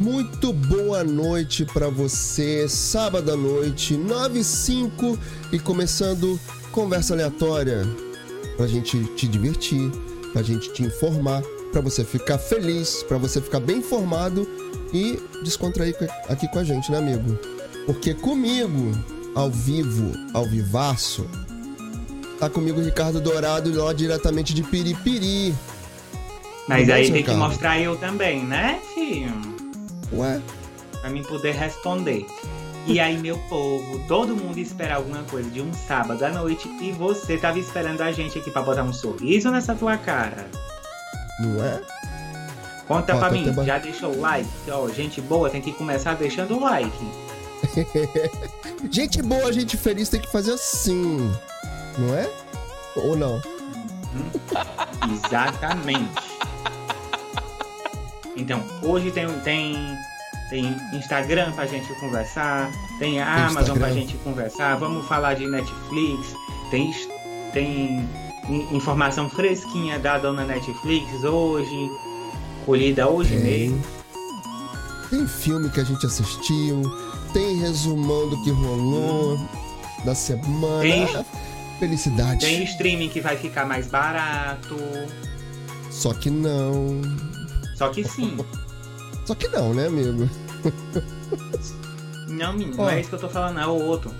Muito boa noite para você, sábado à noite, 9 e 5 e começando conversa aleatória pra gente te divertir, pra gente te informar, pra você ficar feliz, pra você ficar bem informado e descontrair aqui com a gente, né, amigo? Porque comigo, ao vivo, ao vivaço, tá comigo o Ricardo Dourado lá diretamente de Piripiri. Mas aí tem que mostrar eu também, né, filho? Ué? Pra mim poder responder. E aí, meu povo, todo mundo espera alguma coisa de um sábado à noite e você tava esperando a gente aqui pra botar um sorriso nessa tua cara. Não é? Conta Ó, pra mim, já deixou o like? Ó, gente boa tem que começar deixando o like. gente boa, gente feliz tem que fazer assim, não é? Ou não? Hum, exatamente. Então, hoje tem, tem, tem Instagram pra gente conversar, tem a Amazon Instagram. pra gente conversar, vamos falar de Netflix, tem, tem informação fresquinha da dona Netflix hoje, colhida hoje tem. mesmo. Tem filme que a gente assistiu, tem resumão do que rolou hum. da semana. Tem, Felicidade. Tem streaming que vai ficar mais barato. Só que não. Só que sim. Só que não, né, amigo? Não, menino, não é isso que eu tô falando, é o outro.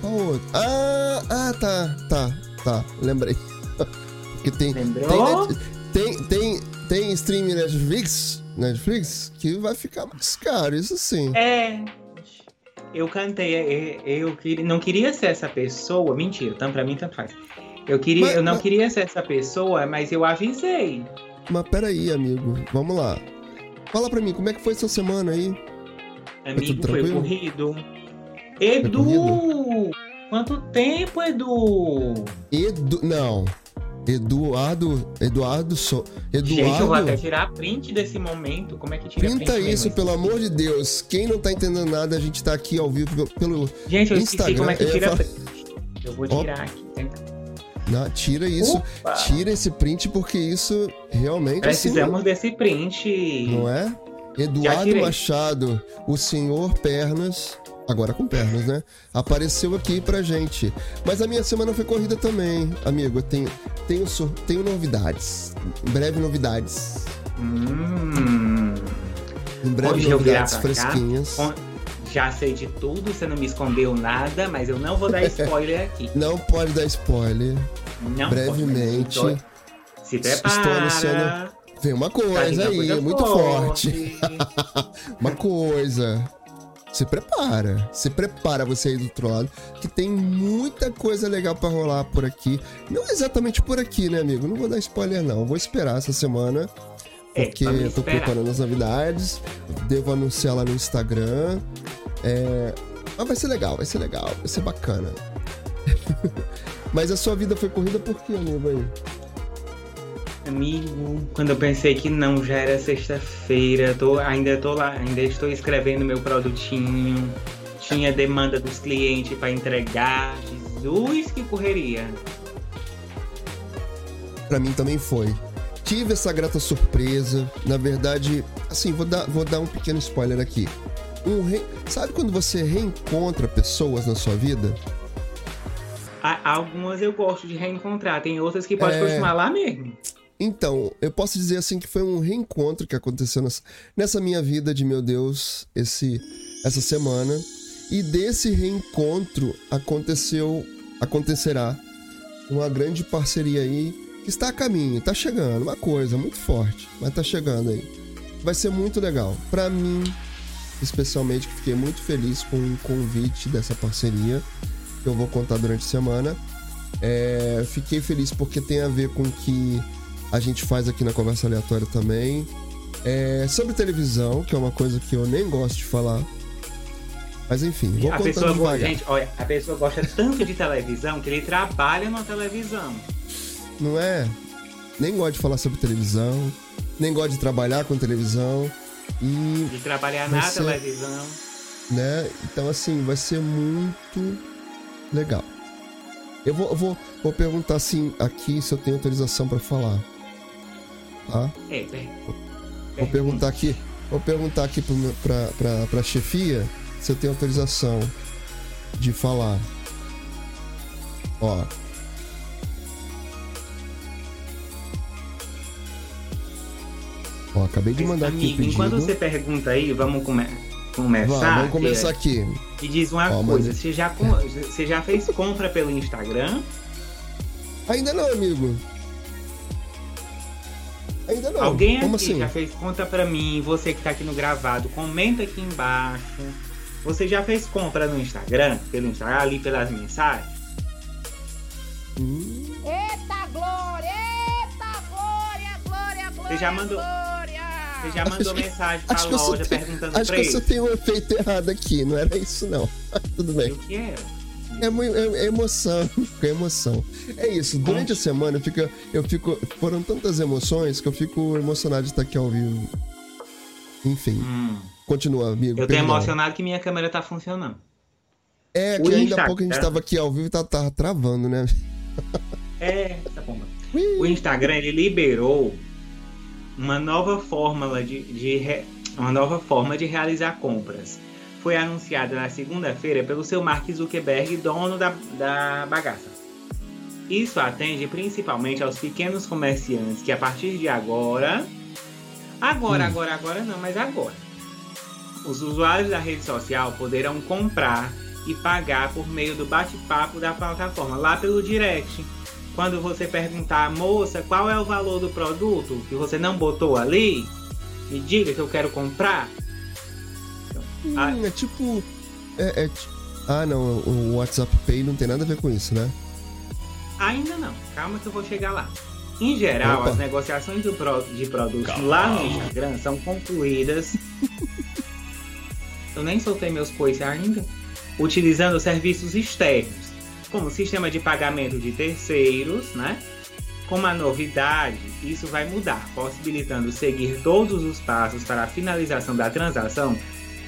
Qual outro? Ah, ah, tá, tá, tá, lembrei. Porque tem. Lembrou? Tem, tem, tem, tem stream Netflix, Netflix que vai ficar mais caro, isso sim. É. Eu cantei, eu, eu não queria ser essa pessoa, mentira, tanto pra mim tanto faz. Eu, queria, mas, eu não mas... queria ser essa pessoa, mas eu avisei. Mas peraí, amigo. Vamos lá. Fala pra mim, como é que foi essa semana aí? Amigo, foi, foi corrido. Edu! Corrido? Quanto tempo, Edu? Edu. Não. Eduardo. Eduardo. So, Eduardo. Gente, eu vou até tirar print desse momento. Como é que tira Printa print isso, pelo amor de Deus. Quem não tá entendendo nada, a gente tá aqui ao vivo pelo. Gente, eu Instagram. esqueci como é que tira eu print. Eu vou tirar aqui. Tenta. Não, tira isso, Opa. tira esse print porque isso realmente. Assim, Precisamos assim, desse print. Não é? Eduardo Machado, o senhor Pernas, agora com pernas, né? Apareceu aqui pra gente. Mas a minha semana foi corrida também, amigo. Eu tenho, tenho, tenho novidades. Em breve novidades. Hum. Em breve novidades fresquinhas. Cá, já sei de tudo, você não me escondeu nada, mas eu não vou dar spoiler aqui. não pode dar spoiler. Não Brevemente. Pode, se prepara. Estou anunciando. Vem uma coisa aí, muito forte. uma coisa. Se prepara, se prepara você aí do lado, que tem muita coisa legal para rolar por aqui. Não exatamente por aqui, né, amigo? Não vou dar spoiler, não. Vou esperar essa semana, é, porque é, eu tô preparando as novidades. Devo anunciar lá no Instagram. É... Mas vai ser legal, vai ser legal, vai ser bacana. Mas a sua vida foi corrida por quê, amigo aí? Amigo, quando eu pensei que não, já era sexta-feira, tô, ainda tô lá, ainda estou escrevendo meu produtinho, tinha demanda dos clientes para entregar, Jesus, que correria. Para mim também foi. Tive essa grata surpresa, na verdade, assim, vou dar, vou dar um pequeno spoiler aqui um re... Sabe quando você reencontra pessoas na sua vida? Algumas eu gosto de reencontrar, tem outras que pode é... continuar lá mesmo. Então, eu posso dizer assim que foi um reencontro que aconteceu nessa, nessa minha vida de meu Deus, esse essa semana. E desse reencontro aconteceu, acontecerá uma grande parceria aí que está a caminho, está chegando, uma coisa muito forte, mas está chegando aí. Vai ser muito legal. Para mim, especialmente que fiquei muito feliz com o convite dessa parceria que eu vou contar durante a semana. É, fiquei feliz porque tem a ver com o que a gente faz aqui na Conversa Aleatória também. É, sobre televisão, que é uma coisa que eu nem gosto de falar. Mas enfim, vou a pessoa, devagar. Gente, olha, a pessoa gosta tanto de televisão que ele trabalha na televisão. Não é? Nem gosta de falar sobre televisão, nem gosta de trabalhar com televisão. E de trabalhar na ser, televisão. Né? Então, assim, vai ser muito legal. Eu vou, eu vou, vou perguntar assim aqui se eu tenho autorização para falar. Tá? É, bem. Vou, vou perguntar aqui. Vou perguntar aqui pra, pra, pra chefia se eu tenho autorização de falar. Ó. Ó, acabei de mandar aqui o pedido. Enquanto você pergunta aí, vamos come começar. Vá, vamos começar aqui. E diz uma Ó, coisa, mas... você, já, você já fez compra pelo Instagram? Ainda não, amigo. Ainda não. Alguém Como aqui assim? já fez conta pra mim, você que tá aqui no gravado, comenta aqui embaixo. Você já fez compra no Instagram? Pelo Instagram, ali pelas mensagens? Hum. Eita glória! Eita glória, glória, glória! Você já mandou. Você já mandou acho mensagem pra loja tem, perguntando acho pra Acho que você tem um efeito errado aqui, não era isso não. Tudo bem. O que era? É, é, é emoção, é emoção. É isso, durante a semana eu fico, eu fico. Foram tantas emoções que eu fico emocionado de estar aqui ao vivo. Enfim. Hum. Continua, amigo. Eu tô emocionado que minha câmera tá funcionando. É, que o ainda há pouco a gente tava aqui ao vivo e tá, tá travando, né? É, tá bom. O Instagram ele liberou uma nova fórmula de, de uma nova forma de realizar compras foi anunciada na segunda-feira pelo seu Mark Zuckerberg, dono da, da bagaça. Isso atende principalmente aos pequenos comerciantes que a partir de agora, agora, hum. agora, agora não, mas agora, os usuários da rede social poderão comprar e pagar por meio do bate-papo da plataforma, lá pelo direct. Quando você perguntar, moça, qual é o valor do produto que você não botou ali, me diga que eu quero comprar. Hum, ah, é tipo. É, é, ah, não, o WhatsApp Pay não tem nada a ver com isso, né? Ainda não, calma que eu vou chegar lá. Em geral, Opa. as negociações de produtos calma. lá no Instagram são concluídas. eu nem soltei meus coisas ainda. Utilizando serviços externos, como sistema de pagamento de terceiros, né? Com uma novidade, isso vai mudar, possibilitando seguir todos os passos para a finalização da transação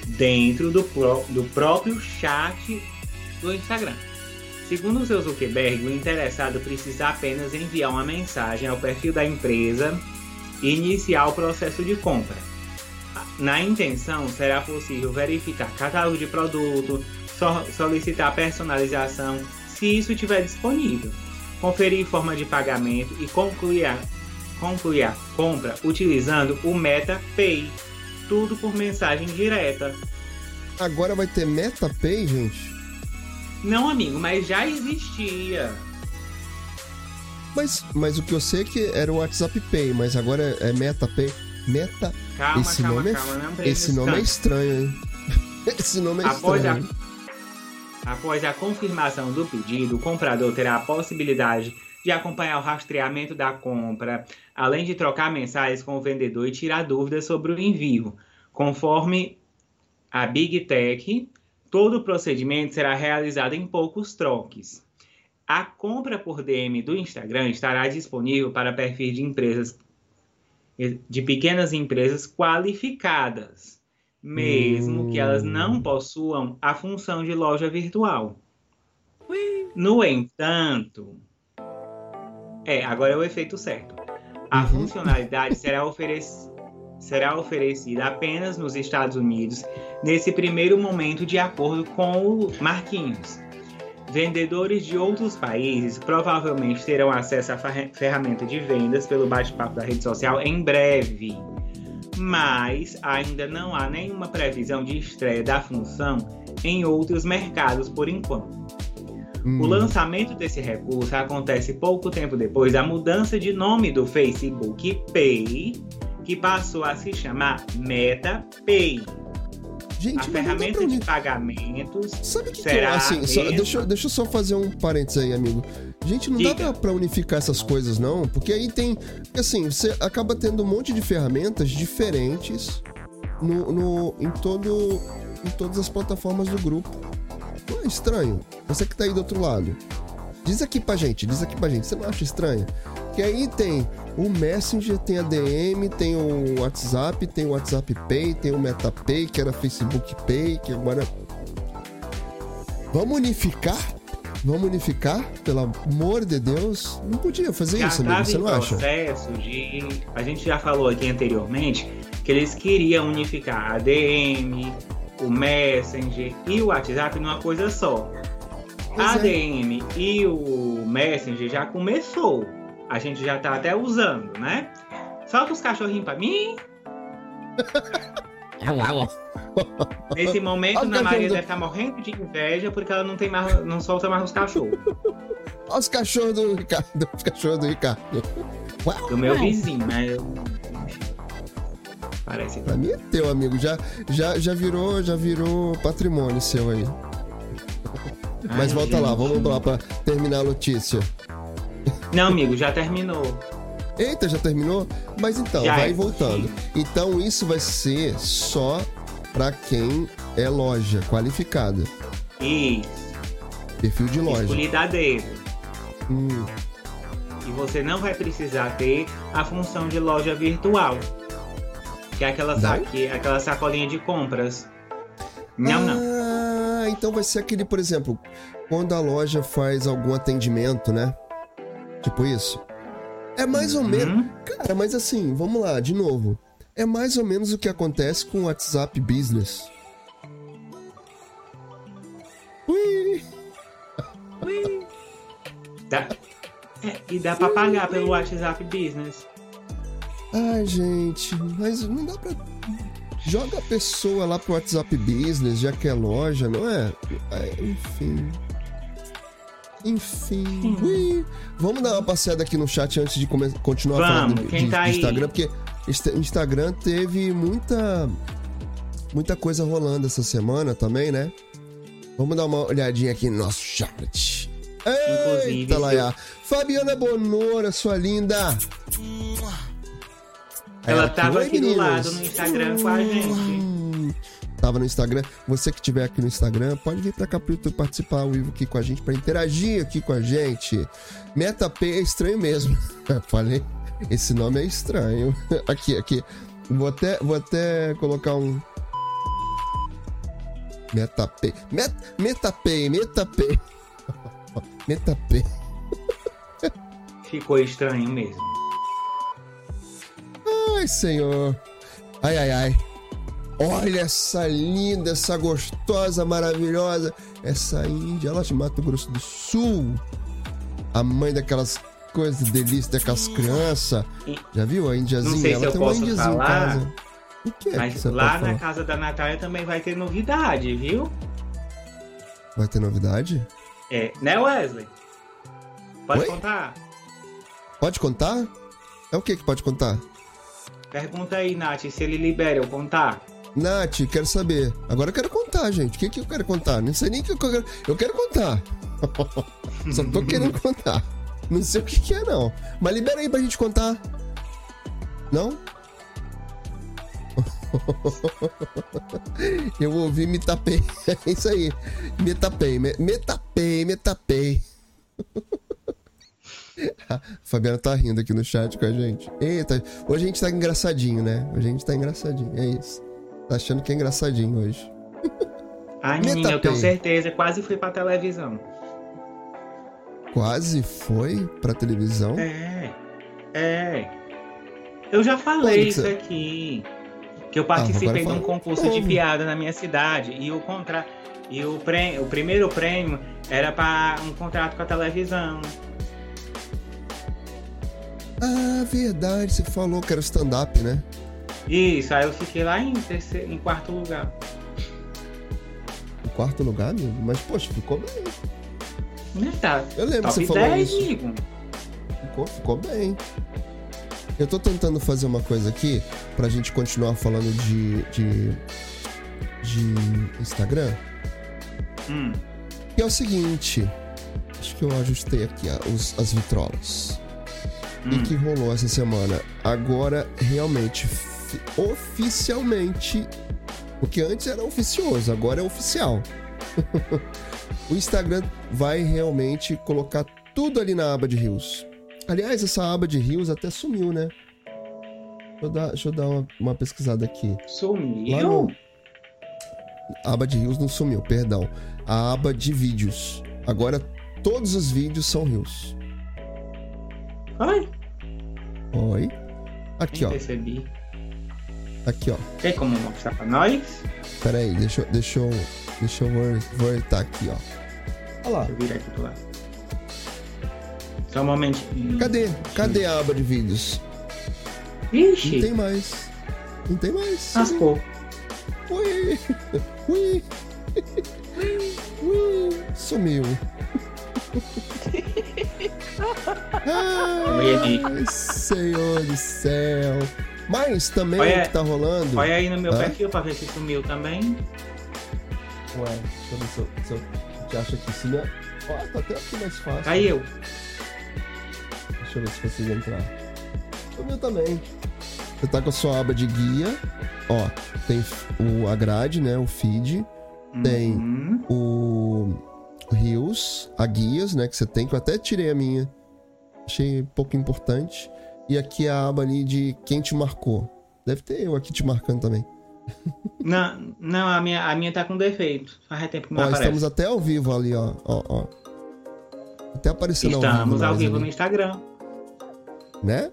dentro do, pro, do próprio chat do Instagram. Segundo o seu Zuckerberg, o interessado precisa apenas enviar uma mensagem ao perfil da empresa e iniciar o processo de compra. Na intenção, será possível verificar catálogo de produto, solicitar personalização, se isso estiver disponível, conferir forma de pagamento e concluir a, concluir a compra utilizando o Meta Pay, tudo por mensagem direta. Agora vai ter MetaPay, gente? Não, amigo, mas já existia. Mas, mas o que eu sei é que era o WhatsApp Pay, mas agora é MetaPay. Meta. Calma, esse calma, nome calma, é, Esse nome é estranho, hein? esse nome é Após estranho. A, após a confirmação do pedido, o comprador terá a possibilidade de acompanhar o rastreamento da compra, além de trocar mensagens com o vendedor e tirar dúvidas sobre o envio. Conforme a Big Tech, todo o procedimento será realizado em poucos troques. A compra por DM do Instagram estará disponível para perfis de empresas de pequenas empresas qualificadas, mesmo hum. que elas não hum. possuam a função de loja virtual. No entanto, é, agora é o efeito certo. A uhum. funcionalidade será, oferec será oferecida apenas nos Estados Unidos nesse primeiro momento, de acordo com o Marquinhos. Vendedores de outros países provavelmente terão acesso à ferramenta de vendas pelo bate-papo da rede social em breve, mas ainda não há nenhuma previsão de estreia da função em outros mercados por enquanto. Hum. O lançamento desse recurso acontece pouco tempo depois da mudança de nome do Facebook Pay, que passou a se chamar Meta Pay. Gente, a ferramenta de pagamentos Sabe que será que eu, assim, só, deixa, deixa eu só fazer um parênteses aí, amigo. Gente, não Diga. dá pra unificar essas coisas, não, porque aí tem. Assim, você acaba tendo um monte de ferramentas diferentes no, no, em, todo, em todas as plataformas do grupo. Não é estranho? Você que tá aí do outro lado. Diz aqui pra gente, diz aqui pra gente. Você não acha estranho? Que aí tem o Messenger, tem a DM, tem o WhatsApp, tem o WhatsApp Pay, tem o MetaPay, que era Facebook Pay, que agora. Vamos unificar? Vamos unificar? Pelo amor de Deus. Não podia fazer já isso, amigo, você não acha? de. A gente já falou aqui anteriormente que eles queriam unificar a DM, o Messenger e o WhatsApp numa coisa só. Pois a é. DM e o Messenger já começou. A gente já tá até usando, né? Solta os cachorrinhos pra mim. Nesse momento, Ana Maria deve estar tá morrendo de inveja porque ela não, tem mais, não solta mais os cachorros. Olha os cachorros do Ricardo. Os cachorros do Ricardo. Do meu vizinho, né? Parece. Pra mim é teu, amigo. Já, já, já, virou, já virou patrimônio seu aí. Ai, Mas volta gente. lá, vamos lá pra terminar a notícia. Não, amigo, já terminou. Eita, já terminou? Mas então, já vai é. voltando. Então isso vai ser só para quem é loja qualificada. Isso. Perfil de loja. Escolhida dedo. Hum. E você não vai precisar ter a função de loja virtual. Que é aquela, saque, aquela sacolinha de compras. Não, ah, não. então vai ser aquele, por exemplo, quando a loja faz algum atendimento, né? Tipo isso. É mais ou menos. Uhum. Cara, mas assim, vamos lá, de novo. É mais ou menos o que acontece com o WhatsApp Business. Ui. Ui. Dá. É, e dá pra pagar pelo WhatsApp Business. Ai, gente, mas não dá pra. Joga a pessoa lá pro WhatsApp Business, já que é loja, não é? é enfim. Enfim. Ui. Vamos dar uma passeada aqui no chat antes de continuar Vamos, falando de, de, tá Instagram, porque Instagram teve muita muita coisa rolando essa semana também, né? Vamos dar uma olhadinha aqui no nosso chat. Eita, Laia. Fabiana Bonora, sua linda. Ela tava aqui do lado no Instagram com a gente. Tava no Instagram. Você que estiver aqui no Instagram, pode vir pra cá pro YouTube participar ao vivo aqui com a gente, para interagir aqui com a gente. MetaP é estranho mesmo. Falei, esse nome é estranho. Aqui, aqui. Vou até, vou até colocar um. MetaP. Met, MetaP, MetaP. MetaP. Ficou estranho mesmo. Ai, senhor. Ai, ai, ai. Olha essa linda, essa gostosa, maravilhosa. Essa índia lá de Mato Grosso do Sul. A mãe daquelas coisas delícia daquelas crianças. Já viu a índiazinha? Ela tem uma índiazinha em casa. O que é Mas que lá na casa da Natália também vai ter novidade, viu? Vai ter novidade? É, né, Wesley? Pode Oi? contar? Pode contar? É o que que pode contar? Pergunta aí, Nath, se ele libera eu contar. Nath, quero saber. Agora eu quero contar, gente. O que, que eu quero contar? Não sei nem o que eu quero. Eu quero contar. Só tô querendo contar. Não sei o que, que é, não. Mas libera aí pra gente contar. Não? eu ouvi me tapei. É isso aí. Me tapei, me, me tapei, me tapei. Fabiana tá rindo aqui no chat com a gente. Eita, hoje a gente tá engraçadinho, né? Hoje a gente tá engraçadinho, é isso. Tá achando que é engraçadinho hoje. Ai, menina, eu tenho certeza, quase fui pra televisão. Quase foi pra televisão? É, é. Eu já falei isso aqui. Que eu ah, participei ah, de um concurso de piada na minha cidade e o contra... e o, prêmio, o primeiro prêmio era para um contrato com a televisão. Ah, verdade, você falou que era stand-up, né? Isso, aí eu fiquei lá em, terceiro, em quarto lugar. Em quarto lugar, amigo? Mas, poxa, ficou bem. Né, tá. Eu lembro que você falou 10, isso. Amigo. Ficou, ficou bem. Eu tô tentando fazer uma coisa aqui pra gente continuar falando de. de. de Instagram. Hum. Que é o seguinte. Acho que eu ajustei aqui os, as vitrolas hum. e que rolou essa semana. Agora, realmente, oficialmente, porque antes era oficioso, agora é oficial. o Instagram vai realmente colocar tudo ali na aba de rios. Aliás, essa aba de rios até sumiu, né? Deixa eu dar, deixa eu dar uma, uma pesquisada aqui. Sumiu? No... A aba de rios não sumiu, perdão. A aba de vídeos. Agora todos os vídeos são rios. Oi? Oi. Aqui, Nem ó. Percebi. Aqui, ó. Tem como mostrar pra nós? Pera aí, deixa, eu- deixa eu. Deixa eu vol- voltar aqui, ó. Olha lá. Deixa eu virar aqui pro lado. Só um momentinho. Cadê? Cadê a aba de vídeos? Ixi, Não tem mais. Não tem mais. lascou. Ui! Ui! Ui! Sumiu. Ai, Senhor do céu. Mas também Olha- o que tá rolando. Olha aí no meu Hã? perfil pra ver se sumiu também. Ué, deixa eu ver se eu, se eu te acho aqui. Se não... Ó, tá até aqui mais fácil. Caiu. Deixa eu ver se consigo entrar. Sumiu também. Você tá com a sua aba de guia. Ó, tem o, a grade, né? O feed. Tem. Uhum. o Rios, a guias, né, que você tem, que eu até tirei a minha. Achei pouco importante. E aqui a aba ali de quem te marcou. Deve ter eu aqui te marcando também. Não, não a, minha, a minha tá com defeito. Faz tempo que não Ó, aparece. estamos até ao vivo ali, ó. ó, ó. Até aparecendo ao vivo. Estamos ao vivo ali, no Instagram. Né?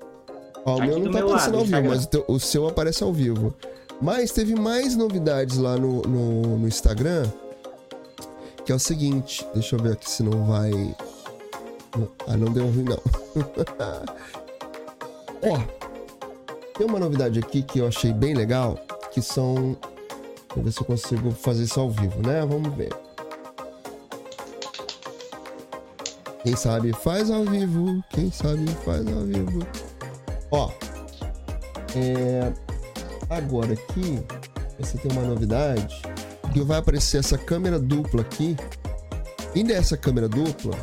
Ó, o Aqui meu não tá meu aparecendo lado, ao vivo, mas o, teu- o seu aparece ao vivo. Mas teve mais novidades lá no, no, no Instagram. Que é o seguinte. Deixa eu ver aqui se não vai. Ah, não deu ruim, não. Ó. Tem uma novidade aqui que eu achei bem legal. Que são. Vou ver se eu consigo fazer isso ao vivo, né? Vamos ver. Quem sabe faz ao vivo. Quem sabe faz ao vivo. Ó. É. Agora aqui. Você tem uma novidade. Que vai aparecer essa câmera dupla aqui. E nessa câmera dupla.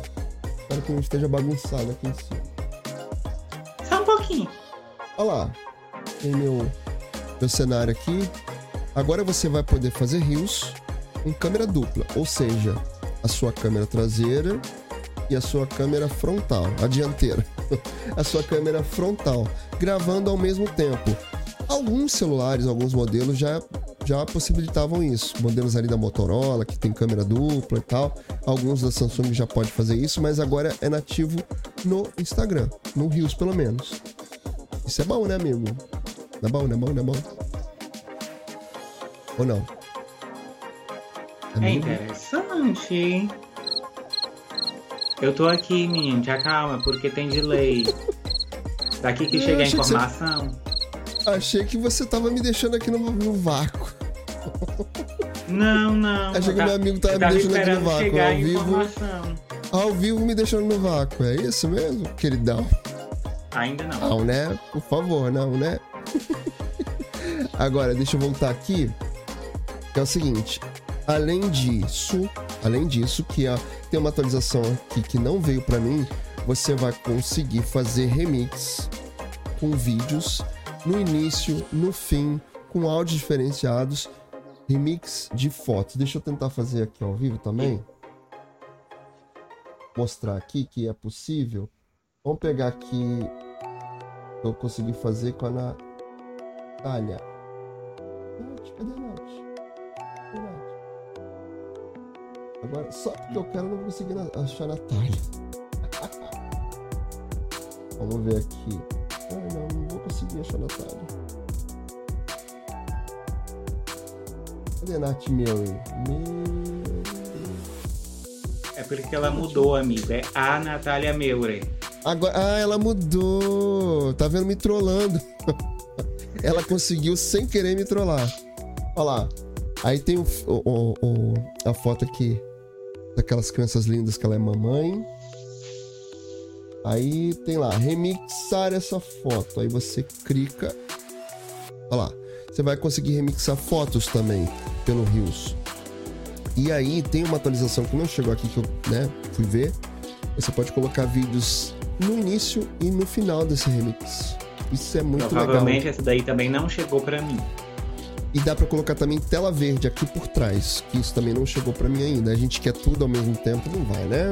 Espero que não esteja bagunçado aqui em cima. Pouquinho. Olha lá. Tem meu, meu cenário aqui. Agora você vai poder fazer rios em câmera dupla. Ou seja, a sua câmera traseira e a sua câmera frontal, a dianteira. a sua câmera frontal, gravando ao mesmo tempo. Alguns celulares, alguns modelos já já possibilitavam isso. Modelos ali da Motorola, que tem câmera dupla e tal. Alguns da Samsung já pode fazer isso, mas agora é nativo no Instagram, no Rios pelo menos. Isso é bom, né, amigo? Não é bom, não é bom, não é bom? Ou não? É Amigo? interessante, hein? Eu tô aqui, menino, te acalma, porque tem delay. Daqui que Eu chega a achei que você- informação. Achei que você tava me deixando aqui no, no vácuo. Não, não. Achei que ta- meu amigo tava eu me deixando aqui no vácuo, ao vivo. informação. Ao vivo me deixando no vácuo. É isso mesmo, queridão? Ainda não. Não, né? Por favor, não, né? Agora, deixa eu voltar aqui. Que é o seguinte. Além disso, além disso, que ó, tem uma atualização aqui que não veio pra mim, você vai conseguir fazer remix com vídeos no início, no fim, com áudios diferenciados, remix de fotos. Deixa eu tentar fazer aqui ao vivo também. Mostrar aqui que é possível. Vamos pegar aqui que eu consegui fazer com a Natália. Nath, cadê a Nath? Agora, só porque eu quero, eu não conseguir achar a Natália. Vamos ver aqui. Ah, não, não vou conseguir achar a Natália. Cadê a Nath Mary? Meu É porque ela mudou, amigo. É a Natália Meure. Agora, ah, ela mudou. Tá vendo me trollando. ela conseguiu sem querer me trollar. Olha lá. Aí tem o, o- o- a foto aqui daquelas crianças lindas que ela é mamãe. Aí tem lá, remixar essa foto. Aí você clica. Olha lá. Você vai conseguir remixar fotos também pelo Rios. E aí tem uma atualização que não chegou aqui que eu né, fui ver. Você pode colocar vídeos no início e no final desse remix. Isso é muito Provavelmente legal. essa daí também não chegou pra mim. E dá pra colocar também tela verde aqui por trás, que isso também não chegou pra mim ainda. A gente quer tudo ao mesmo tempo, não vai, né?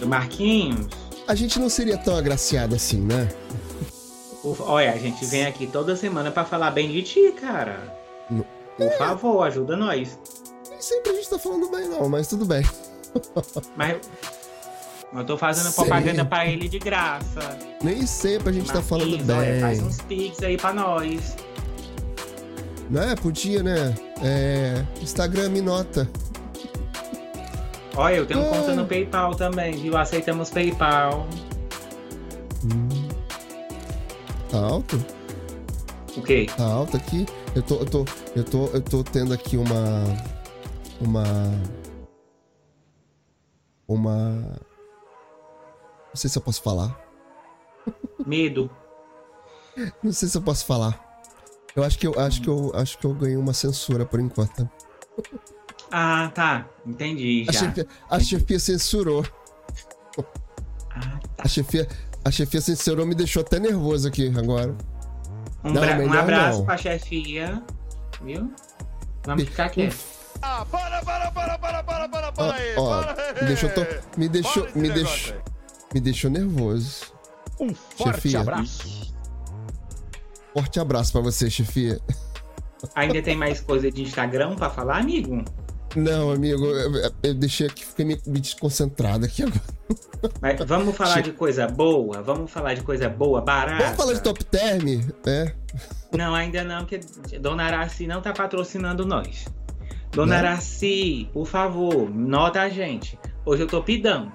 Não- Marquinhos, A gente não seria tão agraciado assim, né? olha, a gente vem aqui toda semana pra falar bem de ti, cara. Não- Por favor, ajuda nós. Nem sempre a gente tá falando bem, não, mas tudo bem. Mas eu tô fazendo propaganda pra ele de graça. Nem sempre a gente tá falando Marquinhos, olha, faz bem. uns pics aí pra nós. Né? Podia, né? É, Instagram me nota. Olha, eu tenho ah. conta no PayPal também, viu? Aceitamos PayPal. Hum. Tá alto? O quê? Tá alto aqui. Eu tô, eu tô, eu tô, eu tô tendo aqui uma, uma, uma. Não sei se eu posso falar. Medo. Não sei se eu posso falar. Eu acho que eu acho que eu acho que eu ganhei uma censura por enquanto. Ah, tá. Entendi. Já. A chefia, a chefia censurou. Ah, tá. A chefia, a chefia censurou me deixou até nervoso aqui agora. Um, não, um abraço não. pra chefia. Viu? Vamos ficar aqui. Ah, para, para, para, para, para, para, para aí. Ó, me deixou, tô, me deixou, me deixou, me deixou nervoso. Um forte chefia. abraço. Forte abraço pra você, chefia. Ainda tem mais coisa de Instagram pra falar, amigo? Não, amigo, eu, eu deixei aqui, fiquei me, me desconcentrado aqui agora. Mas vamos falar che... de coisa boa? Vamos falar de coisa boa, barata? Vamos falar de top term? É. Não, ainda não, porque Dona Araci não tá patrocinando nós. Dona não? Araci, por favor, nota a gente. Hoje eu tô pidão.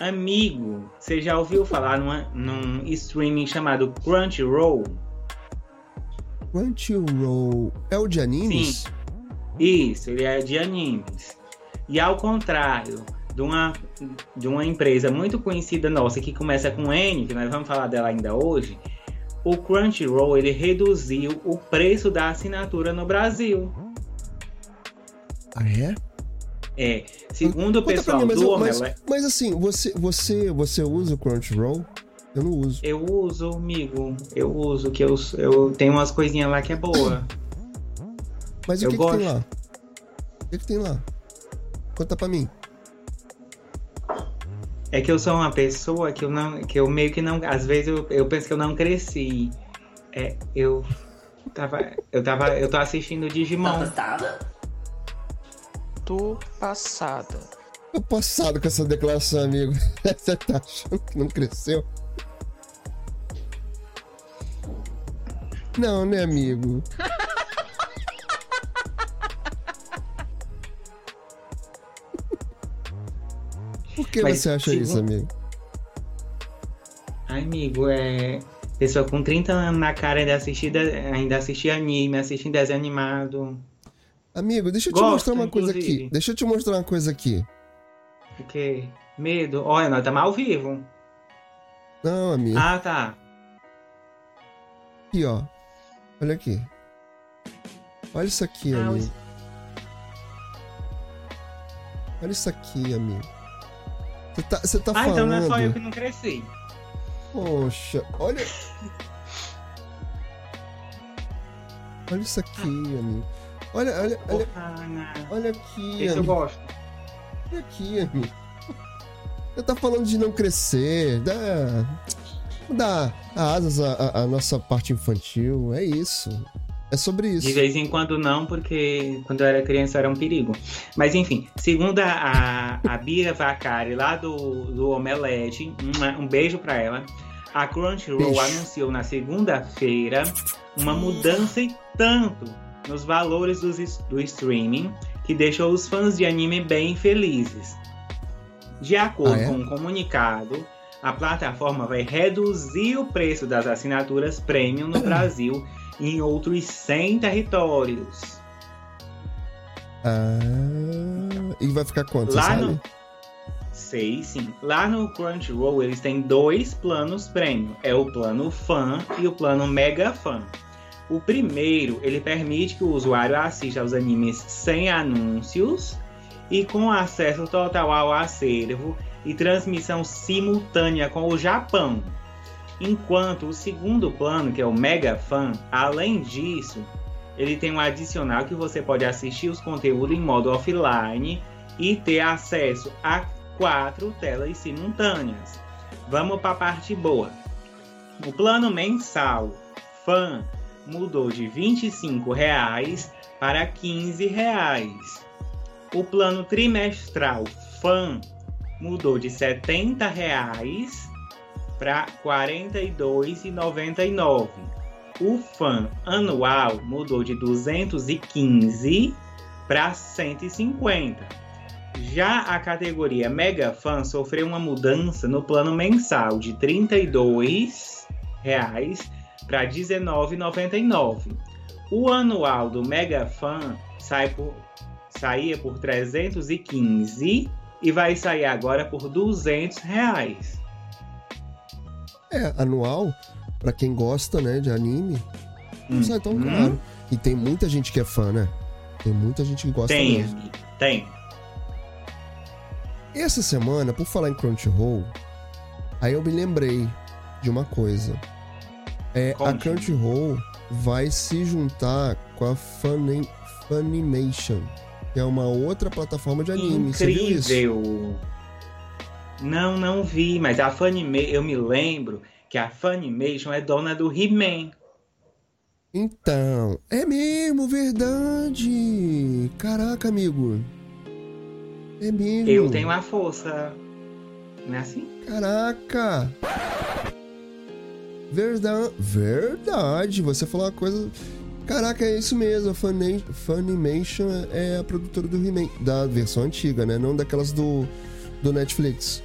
Amigo, você já ouviu falar numa, num streaming chamado Crunchyroll? Crunchyroll é o de animes? Sim. Isso, ele é de animes. E ao contrário de uma, de uma empresa muito conhecida nossa que começa com N, que nós vamos falar dela ainda hoje, o Crunchyroll ele reduziu o preço da assinatura no Brasil. Ah, é? É. Segundo o pessoal mim, mas, do mas, mas, mas assim, você, você, você usa o Crunchyroll? Eu não uso. Eu uso, amigo. Eu uso, que eu, eu tenho umas coisinhas lá que é boa. Mas o que, que, tem lá? O que, que tem lá? Conta pra mim. É que eu sou uma pessoa que eu não. que eu meio que não. Às vezes eu, eu penso que eu não cresci. É, eu tava. Eu tava. Eu tô assistindo Digimon. Tá? Tô passada. Tô passado com essa declaração, amigo. Você tá achando que não cresceu? Não, né, amigo? Por que Mas, você acha isso, amigo? Ai, amigo, é. Pessoa com 30 anos na cara ainda assistir, ainda assistir anime, assistir desenho animado. Amigo, deixa eu te Gosto, mostrar uma inclusive. coisa aqui. Deixa eu te mostrar uma coisa aqui. O quê? Medo? Olha, nós estamos ao vivo. Não, amigo. Ah, tá. Aqui, ó. Olha aqui. Olha isso aqui, ah, amigo. Olha isso aqui, amigo. Você tá, você tá ah, falando... então não é só eu que não cresci. Poxa, olha... Olha isso aqui, amigo. Olha, olha, olha. olha aqui, Esse amigo. eu gosto. Olha aqui, amigo. Você tá falando de não crescer, dá, dá asas à, à nossa parte infantil, é isso. É sobre isso. De vez em quando não, porque quando eu era criança era um perigo. Mas enfim, segundo a, a Bia Vacari, lá do, do Omelete, uma, um beijo para ela. A Crunchyroll anunciou na segunda-feira uma mudança e tanto nos valores do, do streaming que deixou os fãs de anime bem felizes. De acordo ah, é? com um comunicado, a plataforma vai reduzir o preço das assinaturas premium no Brasil em outros 100 territórios. Ah, e vai ficar quanto? Lá no... Sei sim. Lá no Crunchyroll eles têm dois planos premium. É o plano Fan e o plano Mega Fan. O primeiro, ele permite que o usuário assista aos animes sem anúncios e com acesso total ao acervo e transmissão simultânea com o Japão. Enquanto o segundo plano, que é o Mega Fan, além disso, ele tem um adicional que você pode assistir os conteúdos em modo offline e ter acesso a quatro telas simultâneas. Vamos para a parte boa. O plano mensal Fan mudou de 25 reais para 15 reais. O plano trimestral Fan mudou de 70 reais para R$ 42,99. o fã anual mudou de 215 para 150. Já a categoria Mega Fan sofreu uma mudança no plano mensal de 32 reais para R$ 19,99. O anual do Mega Fan sai por, saía por 315 e vai sair agora por 200 reais. É, anual, para quem gosta, né, de anime, não hum. sai tão hum. caro. E tem muita gente que é fã, né? Tem muita gente que gosta tem, mesmo. Tem. Essa semana, por falar em Crunchyroll, aí eu me lembrei de uma coisa. É, a Crunchyroll vai se juntar com a Funny, Funimation, que é uma outra plataforma de anime. Incrível! Não, não vi, mas a Funimation, eu me lembro que a Funimation é dona do He-Man. Então, é mesmo, verdade. Caraca, amigo. É mesmo. Eu tenho a força. Não é assim? Caraca. Verdade. Verdade. Você falou uma coisa. Caraca, é isso mesmo. A Funimation é a produtora do He-Man. Da versão antiga, né? Não daquelas do, do Netflix.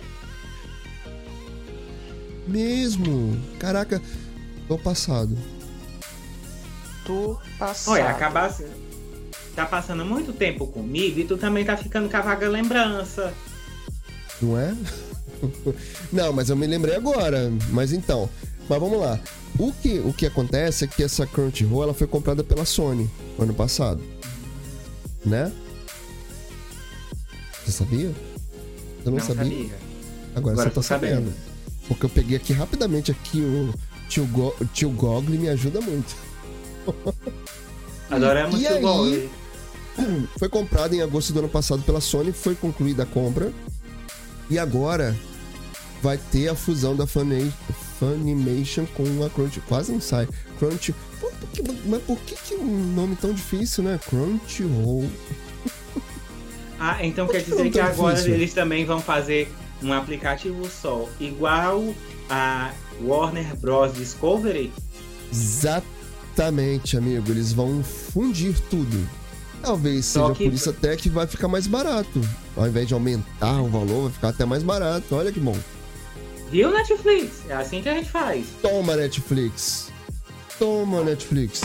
Mesmo. Caraca, tô passado do passado. Olha, acabasse. Tá passando muito tempo comigo e tu também tá ficando com a vaga lembrança. Não é? Não, mas eu me lembrei agora. Mas então, mas vamos lá. O que, o que acontece é que essa Crunchyroll ela foi comprada pela Sony ano passado. Né? Você sabia? Você não, não sabia? sabia? Agora, Agora você tá sabendo. sabendo. Porque eu peguei aqui rapidamente aqui o tio, Go, o tio Gogli me ajuda muito. Adoramos e aí, Foi comprado em agosto do ano passado pela Sony, foi concluída a compra. E agora vai ter a fusão da Funimation com a Crunch. Quase não sai. Crunch. Por, por que, mas por que, que um nome tão difícil, né? Crunchyroll. Ah, então quer dizer que agora difícil? eles também vão fazer um aplicativo só, igual a Warner Bros. Discovery? Exatamente amigo. Eles vão fundir tudo. Talvez seja que... por isso até que vai ficar mais barato. Ao invés de aumentar o valor, vai ficar até mais barato. Olha que bom. Viu, Netflix? É assim que a gente faz. Toma, Netflix. Toma, Netflix.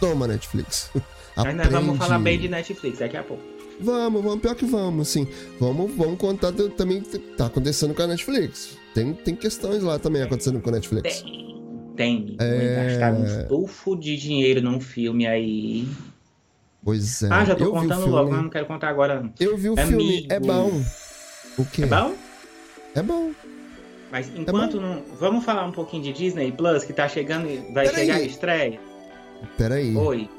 Toma, Netflix. Mas nós vamos falar bem de Netflix daqui a pouco. Vamos, vamos, pior que vamos, sim. Vamos, vamos contar também tá acontecendo com a Netflix. Tem, tem questões lá também acontecendo com a Netflix. Tem tem. É... Gastar um estufo de dinheiro num filme aí. Pois é. Ah, já tô eu contando logo, mas não quero contar agora. Eu vi o filme, é bom. O quê? É bom? É bom. Mas é enquanto é não. Vamos falar um pouquinho de Disney Plus, que tá chegando. Vai Pera chegar aí. a estreia. Peraí. Oi.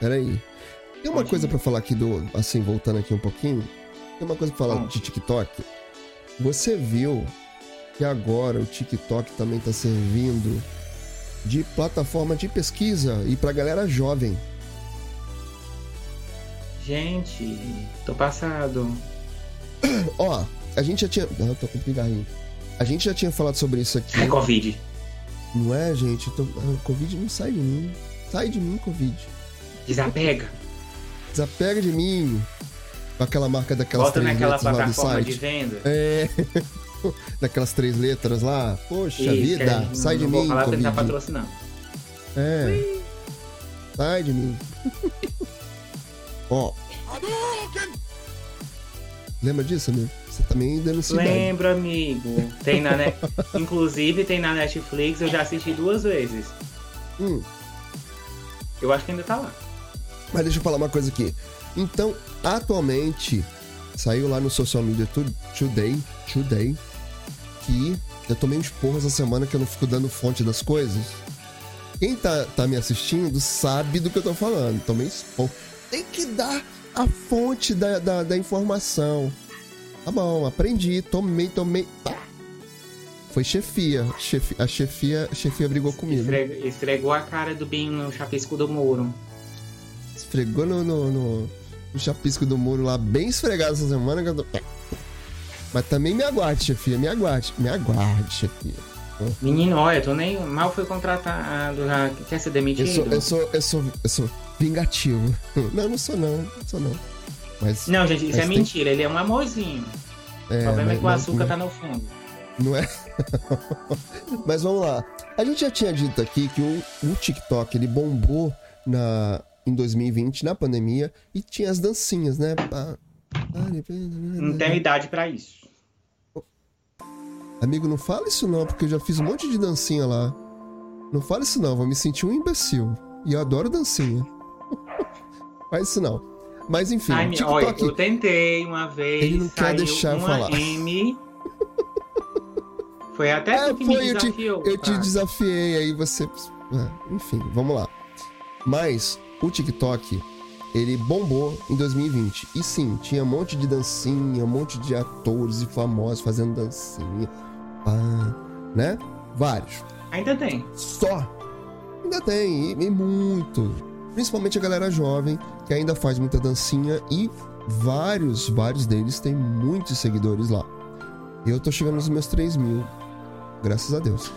Peraí. Tem uma coisa para falar aqui do. Assim, voltando aqui um pouquinho. Tem uma coisa pra falar de TikTok. Você viu que agora o TikTok também está servindo de plataforma de pesquisa e para galera jovem. Gente, tô passado. Ó, a gente já tinha. Ah, tô com pigarrinho. A gente já tinha falado sobre isso aqui. É Covid. Não é, gente? Tô... Ah, Covid não sai de mim. Sai de mim, Covid. Desapega. Desapega de mim. Com aquela marca daquelas Bota naquela plataforma de venda. É. daquelas três letras lá. Poxa Isso, vida, sai de mim. Vou falar Covid. tá patrocinando. É. Ui. Sai de mim. Ó. Lembra disso, amigo? Você também tá dando Lembro, amigo. Tem na net... Inclusive tem na Netflix, eu já assisti duas vezes. Hum. Eu acho que ainda tá lá. Mas deixa eu falar uma coisa aqui. Então, atualmente, saiu lá no Social Media Today, Today que eu tomei uns porros essa semana que eu não fico dando fonte das coisas. Quem tá, tá me assistindo sabe do que eu tô falando. Tomei esporro. Tem que dar a fonte da, da, da informação. Tá bom, aprendi, tomei, tomei. Tá. Foi chefia. Chefi, a chefia, a chefia brigou comigo. Esfregou, esfregou a cara do Binho no chapisco do muro. Esfregou no, no, no, no chapisco do muro lá, bem esfregado essa semana. Eu tô... Mas também me aguarde, chefia, me aguarde. Me aguarde, chefia. Menino, olha, tô nem mal fui contratado, já quer ser demitido. Eu sou, eu sou, eu sou, eu sou vingativo. Não, não sou não, não sou não. Mas, não, gente, isso é tem... mentira. Ele é um amorzinho. É, o problema mas, é que o açúcar mas, tá no fundo. Não é? mas vamos lá. A gente já tinha dito aqui que o, o TikTok ele bombou na, em 2020, na pandemia, e tinha as dancinhas, né? Não tem idade para isso. Amigo, não fala isso não, porque eu já fiz um monte de dancinha lá. Não fala isso não, vou me sentir um imbecil. E eu adoro dancinha. Faz isso não. Mas enfim, Ai, TikTok... Olha, eu tentei uma vez, ele não quer deixar uma falar. M... Foi até é, que foi, me desafiou. Eu te, eu te desafiei, aí você... É, enfim, vamos lá. Mas o TikTok, ele bombou em 2020. E sim, tinha um monte de dancinha, um monte de atores e famosos fazendo dancinha. Ah, né? Vários. Ainda tem. Só. Ainda tem, e, e muito. Principalmente a galera jovem, que ainda faz muita dancinha e vários, vários deles têm muitos seguidores lá. Eu tô chegando nos meus 3 mil, graças a Deus.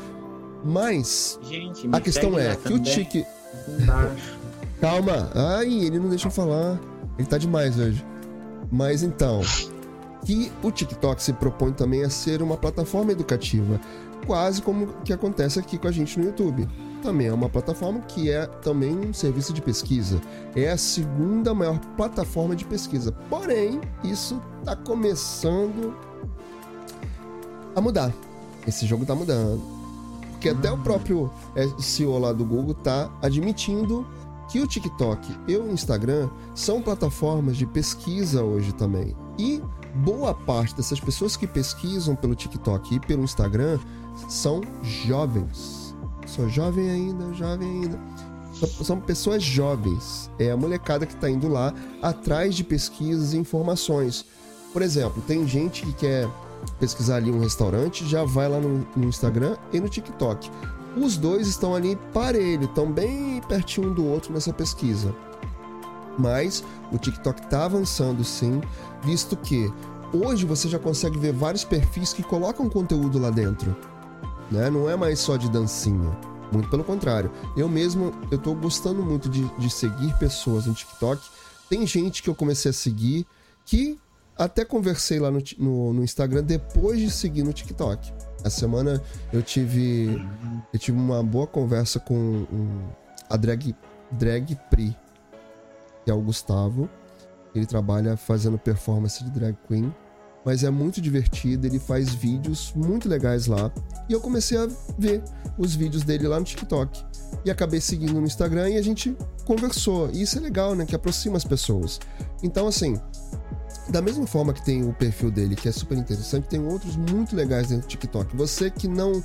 Mas Gente, a questão é que o Tique. Calma, ai, ele não deixa eu falar. Ele tá demais hoje. Mas então, que o TikTok se propõe também a ser uma plataforma educativa, quase como que acontece aqui com a gente no YouTube. Também é uma plataforma que é também um serviço de pesquisa. É a segunda maior plataforma de pesquisa. Porém, isso está começando a mudar. Esse jogo está mudando. Porque até o próprio é, CEO lá do Google está admitindo que o TikTok e o Instagram são plataformas de pesquisa hoje também. E boa parte dessas pessoas que pesquisam pelo TikTok e pelo Instagram são jovens. Sou jovem ainda, jovem ainda. São pessoas jovens. É a molecada que está indo lá atrás de pesquisas e informações. Por exemplo, tem gente que quer pesquisar ali um restaurante, já vai lá no, no Instagram e no TikTok. Os dois estão ali parelho, estão bem pertinho um do outro nessa pesquisa. Mas o TikTok está avançando sim, visto que hoje você já consegue ver vários perfis que colocam conteúdo lá dentro. Né? Não é mais só de dancinha. Muito pelo contrário. Eu mesmo, eu tô gostando muito de, de seguir pessoas no TikTok. Tem gente que eu comecei a seguir que até conversei lá no, no, no Instagram depois de seguir no TikTok. Essa semana eu tive eu tive uma boa conversa com um, a drag, drag Pri, que é o Gustavo. Ele trabalha fazendo performance de drag queen, mas é muito divertido, ele faz vídeos muito legais lá. E eu comecei a ver os vídeos dele lá no TikTok. E acabei seguindo no Instagram e a gente conversou. E isso é legal, né? Que aproxima as pessoas. Então, assim, da mesma forma que tem o perfil dele, que é super interessante, tem outros muito legais dentro do TikTok. Você que não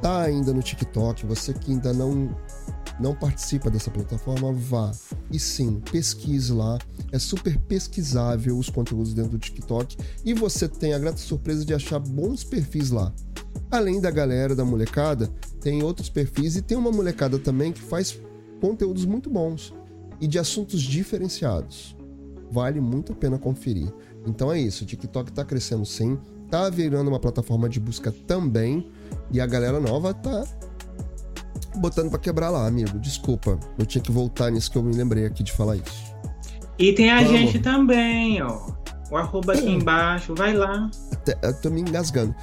tá ainda no TikTok, você que ainda não não participa dessa plataforma, vá. E sim, pesquise lá. É super pesquisável os conteúdos dentro do TikTok e você tem a grata surpresa de achar bons perfis lá. Além da galera da molecada, tem outros perfis e tem uma molecada também que faz conteúdos muito bons e de assuntos diferenciados. Vale muito a pena conferir. Então é isso, o TikTok tá crescendo sim, tá virando uma plataforma de busca também, e a galera nova tá botando para quebrar lá, amigo. Desculpa, eu tinha que voltar nisso que eu me lembrei aqui de falar isso. E tem a Vamos. gente também, ó. O arroba aqui embaixo, vai lá. Eu tô me engasgando.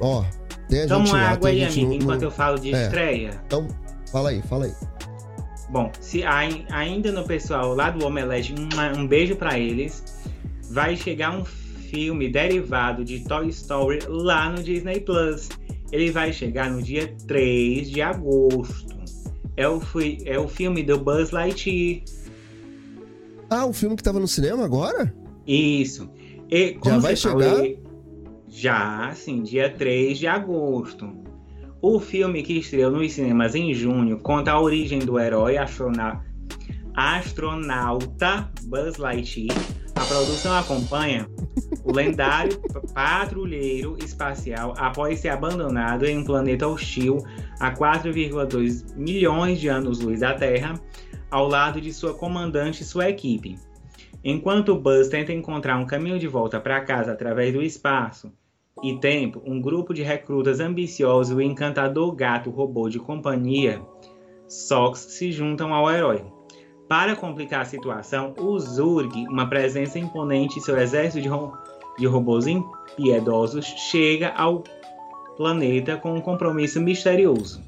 Ó, tem a Toma gente lá, água aí, amigo, no, enquanto eu falo de é. estreia. Então, fala aí, fala aí. Bom, se ainda no pessoal lá do Omelete, um, um beijo para eles. Vai chegar um filme derivado de Toy Story lá no Disney Plus. Ele vai chegar no dia 3 de agosto. É o, é o filme do Buzz Lightyear. Ah, o filme que tava no cinema agora? Isso. E, já vai chegar? Falei, já, sim, dia 3 de agosto. O filme que estreou nos cinemas em junho conta a origem do herói astronauta Buzz Lightyear. A produção acompanha o lendário patrulheiro espacial após ser abandonado em um planeta hostil a 4,2 milhões de anos-luz da Terra, ao lado de sua comandante e sua equipe. Enquanto Buzz tenta encontrar um caminho de volta para casa através do espaço, e tempo, um grupo de recrutas ambiciosos e o encantador gato robô de companhia, Sox, se juntam ao herói. Para complicar a situação, o Zurg, uma presença imponente em seu exército de, ro de robôs impiedosos, chega ao planeta com um compromisso misterioso.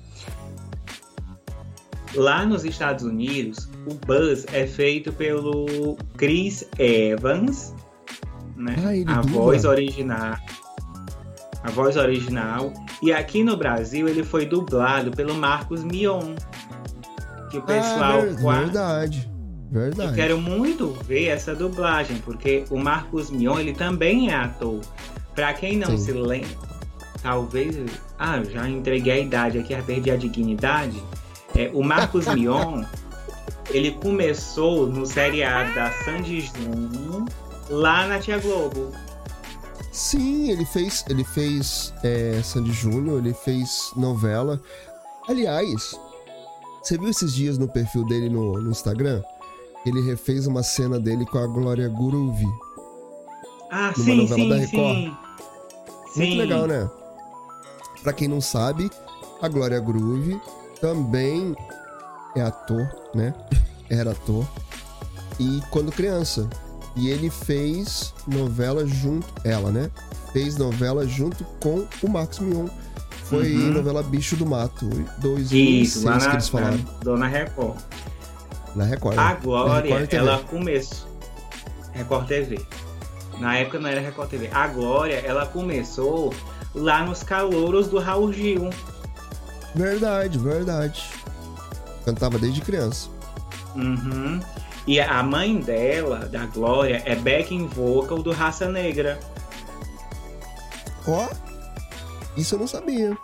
Lá nos Estados Unidos, o Buzz é feito pelo Chris Evans, né? Ah, a voz original. A voz original. E aqui no Brasil ele foi dublado pelo Marcos Mion. Que o pessoal. Ah, verdade. Verdade. Eu quero muito ver essa dublagem, porque o Marcos Mion ele também é ator. Pra quem não Sim. se lembra, talvez. Ah, eu já entreguei a idade aqui, já perdi a dignidade. É, o Marcos Mion, ele começou no seriado da Sandy Júnior lá na Tia Globo. Sim, ele fez, ele fez é, Sandy Júnior, ele fez novela. Aliás, você viu esses dias no perfil dele no, no Instagram? Ele refez uma cena dele com a Glória Groove. Ah, numa sim, novela sim, da Record. Sim. Muito sim. legal, né? Pra quem não sabe, a Glória Groove também é ator, né? Era ator. E quando criança. E ele fez novela junto. Ela, né? Fez novela junto com o Max Mion. Foi uhum. novela Bicho do Mato, 2006 lá na, que eles falaram. Na Dona Record. Na Record. A Glória, Record ela começou. Record TV. Na época não era Record TV. A Glória, ela começou lá nos calouros do Raul Gil. Verdade, verdade. Cantava desde criança. Uhum. E a mãe dela, da Glória, é backing vocal do Raça Negra. Ó, oh, isso eu não sabia.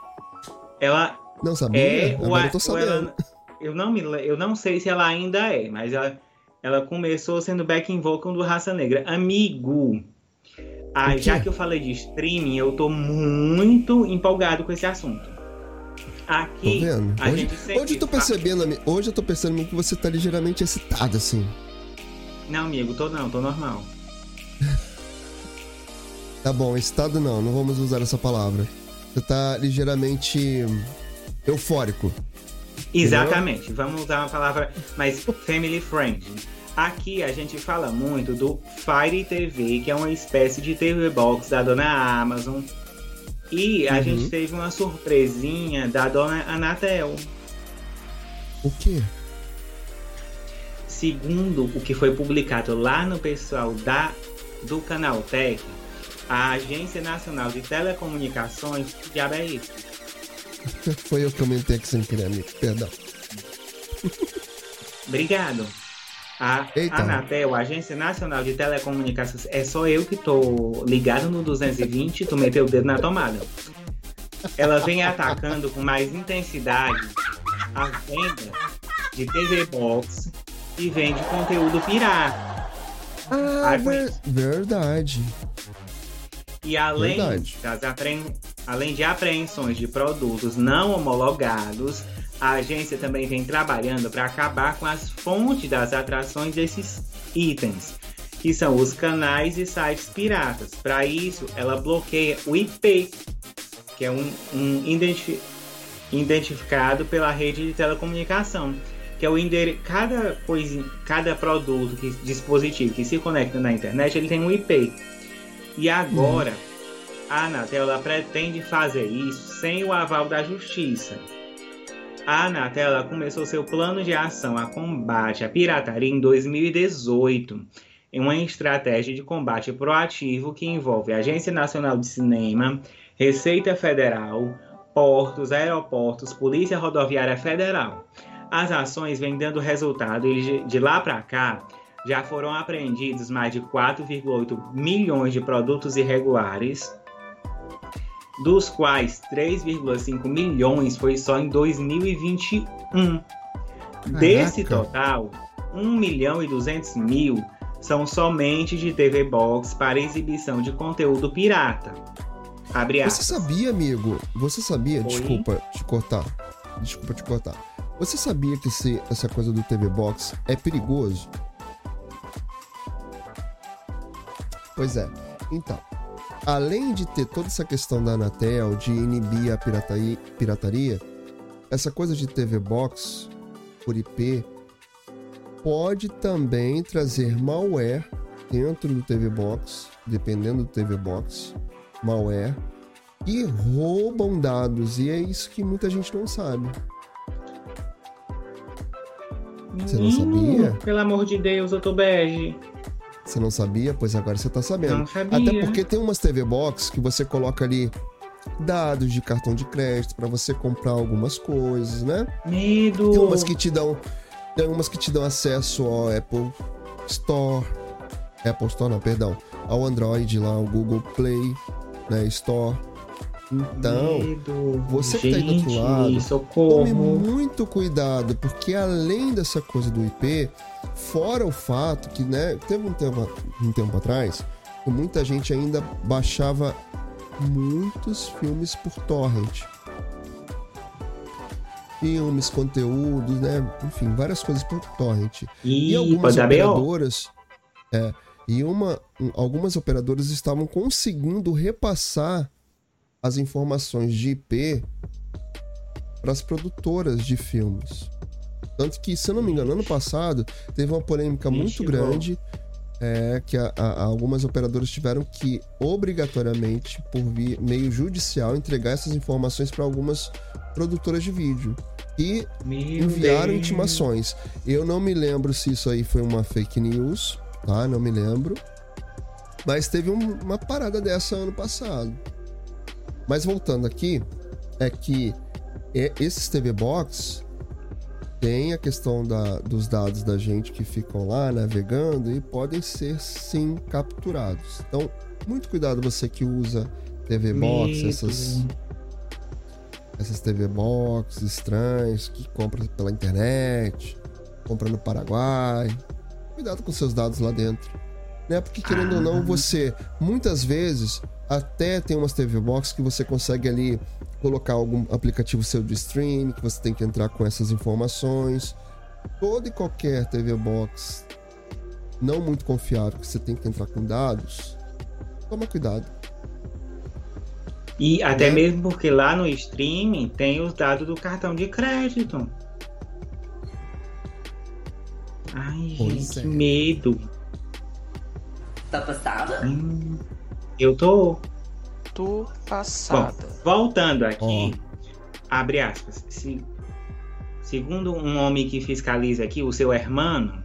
Ela não sabia? É, Agora eu tô sabendo. Ela, eu, não me, eu não sei se ela ainda é, mas ela, ela começou sendo backing vocal do Raça Negra. Amigo, ah, já que eu falei de streaming, eu tô muito empolgado com esse assunto. Aqui, tô vendo. A hoje, gente sempre hoje eu tô percebendo, hoje eu tô percebendo que você tá ligeiramente excitado, assim. Não, amigo, tô não, tô normal. tá bom, excitado não, não vamos usar essa palavra. Você tá ligeiramente eufórico. Exatamente, entendeu? vamos usar uma palavra mais family friendly. Aqui a gente fala muito do Fire TV, que é uma espécie de TV Box da dona Amazon, e a uhum. gente teve uma surpresinha da dona Anatel. O quê? Segundo o que foi publicado lá no pessoal da, do Canal Tech, a Agência Nacional de Telecomunicações, que diabo é isso? Foi eu que comentei aqui sem querer, amigo. Perdão. Obrigado. A Eita. Anatel, a Agência Nacional de Telecomunicações, é só eu que tô ligado no 220, tu meteu o dedo na tomada. Ela vem atacando com mais intensidade a venda de TV Box e vende conteúdo pirata. Ah, ver... verdade. E além. Das apre... além de apreensões de produtos não homologados, a agência também vem trabalhando para acabar com as fontes das atrações desses itens, que são os canais e sites piratas. Para isso, ela bloqueia o IP, que é um, um identif identificado pela rede de telecomunicação, que é o endereço. Cada coisa, cada produto, que, dispositivo que se conecta na internet, ele tem um IP. E agora, a Anatel pretende fazer isso sem o aval da justiça. A Anatel começou seu plano de ação a combate à pirataria em 2018, em uma estratégia de combate proativo que envolve a Agência Nacional de Cinema, Receita Federal, portos, aeroportos, Polícia Rodoviária Federal. As ações vêm dando resultado e de lá para cá já foram apreendidos mais de 4,8 milhões de produtos irregulares dos quais 3,5 milhões foi só em 2021. Caraca. Desse total, 1 milhão e 200 mil são somente de TV Box para exibição de conteúdo pirata. Você sabia, amigo? Você sabia? Oi? Desculpa te cortar. Desculpa te cortar. Você sabia que esse, essa coisa do TV Box é perigoso? Pois é. Então, além de ter toda essa questão da Anatel de inibir a pirataria, pirataria essa coisa de TV Box por IP pode também trazer malware dentro do TV Box, dependendo do TV Box, malware, e roubam dados, e é isso que muita gente não sabe. Você não sabia? Pelo amor de Deus, eu tô bege. Você não sabia? Pois agora você tá sabendo. Não sabia. Até porque tem umas TV Box que você coloca ali dados de cartão de crédito para você comprar algumas coisas, né? Medo. Tem umas que te dão, tem umas que te dão acesso ao Apple Store, Apple Store não, perdão, ao Android lá, ao Google Play, né, Store. Então, Medo. você que Gente, tá aí do outro lado, socorro. Tome muito cuidado, porque além dessa coisa do IP, fora o fato que, né, teve um tempo, um tempo atrás, que muita gente ainda baixava muitos filmes por torrent. Filmes, conteúdos, né? Enfim, várias coisas por torrent. Ih, E algumas operadoras. É, e uma, um- algumas operadoras estavam conseguindo repassar as informações de IP para as produtoras de filmes. Tanto que, se eu não me engano, ano passado teve uma polêmica muito Ixi, grande é, que a- a- algumas operadoras tiveram que, obrigatoriamente, por via, meio judicial, entregar essas informações para algumas produtoras de vídeo. E Meu enviaram Deus. intimações. Eu não me lembro se isso aí foi uma fake news, tá? Não me lembro. Mas teve um- uma parada dessa ano passado. Mas voltando aqui, é que é- esses TV Box tem a questão da- dos dados da gente que ficam lá navegando e podem ser sim capturados. Então, muito cuidado você que usa TV Box, Medo. essas essas TV Box estranhas que compra pela internet, compra no Paraguai. Cuidado com seus dados lá dentro. Né? Porque querendo ou Ah. não, você muitas vezes até tem umas TV Box que você consegue ali colocar algum aplicativo seu de streaming, que você tem que entrar com essas informações. Toda e qualquer TV Box não muito confiável que você tem que entrar com dados, toma cuidado. E até Né? mesmo porque lá no streaming tem os dados do cartão de crédito. Ai, Pois gente, é. que medo. Tá passada? Hum, eu tô. Tô Bom, passada. voltando aqui, abre aspas. Se, segundo um homem que fiscaliza aqui, o seu hermano,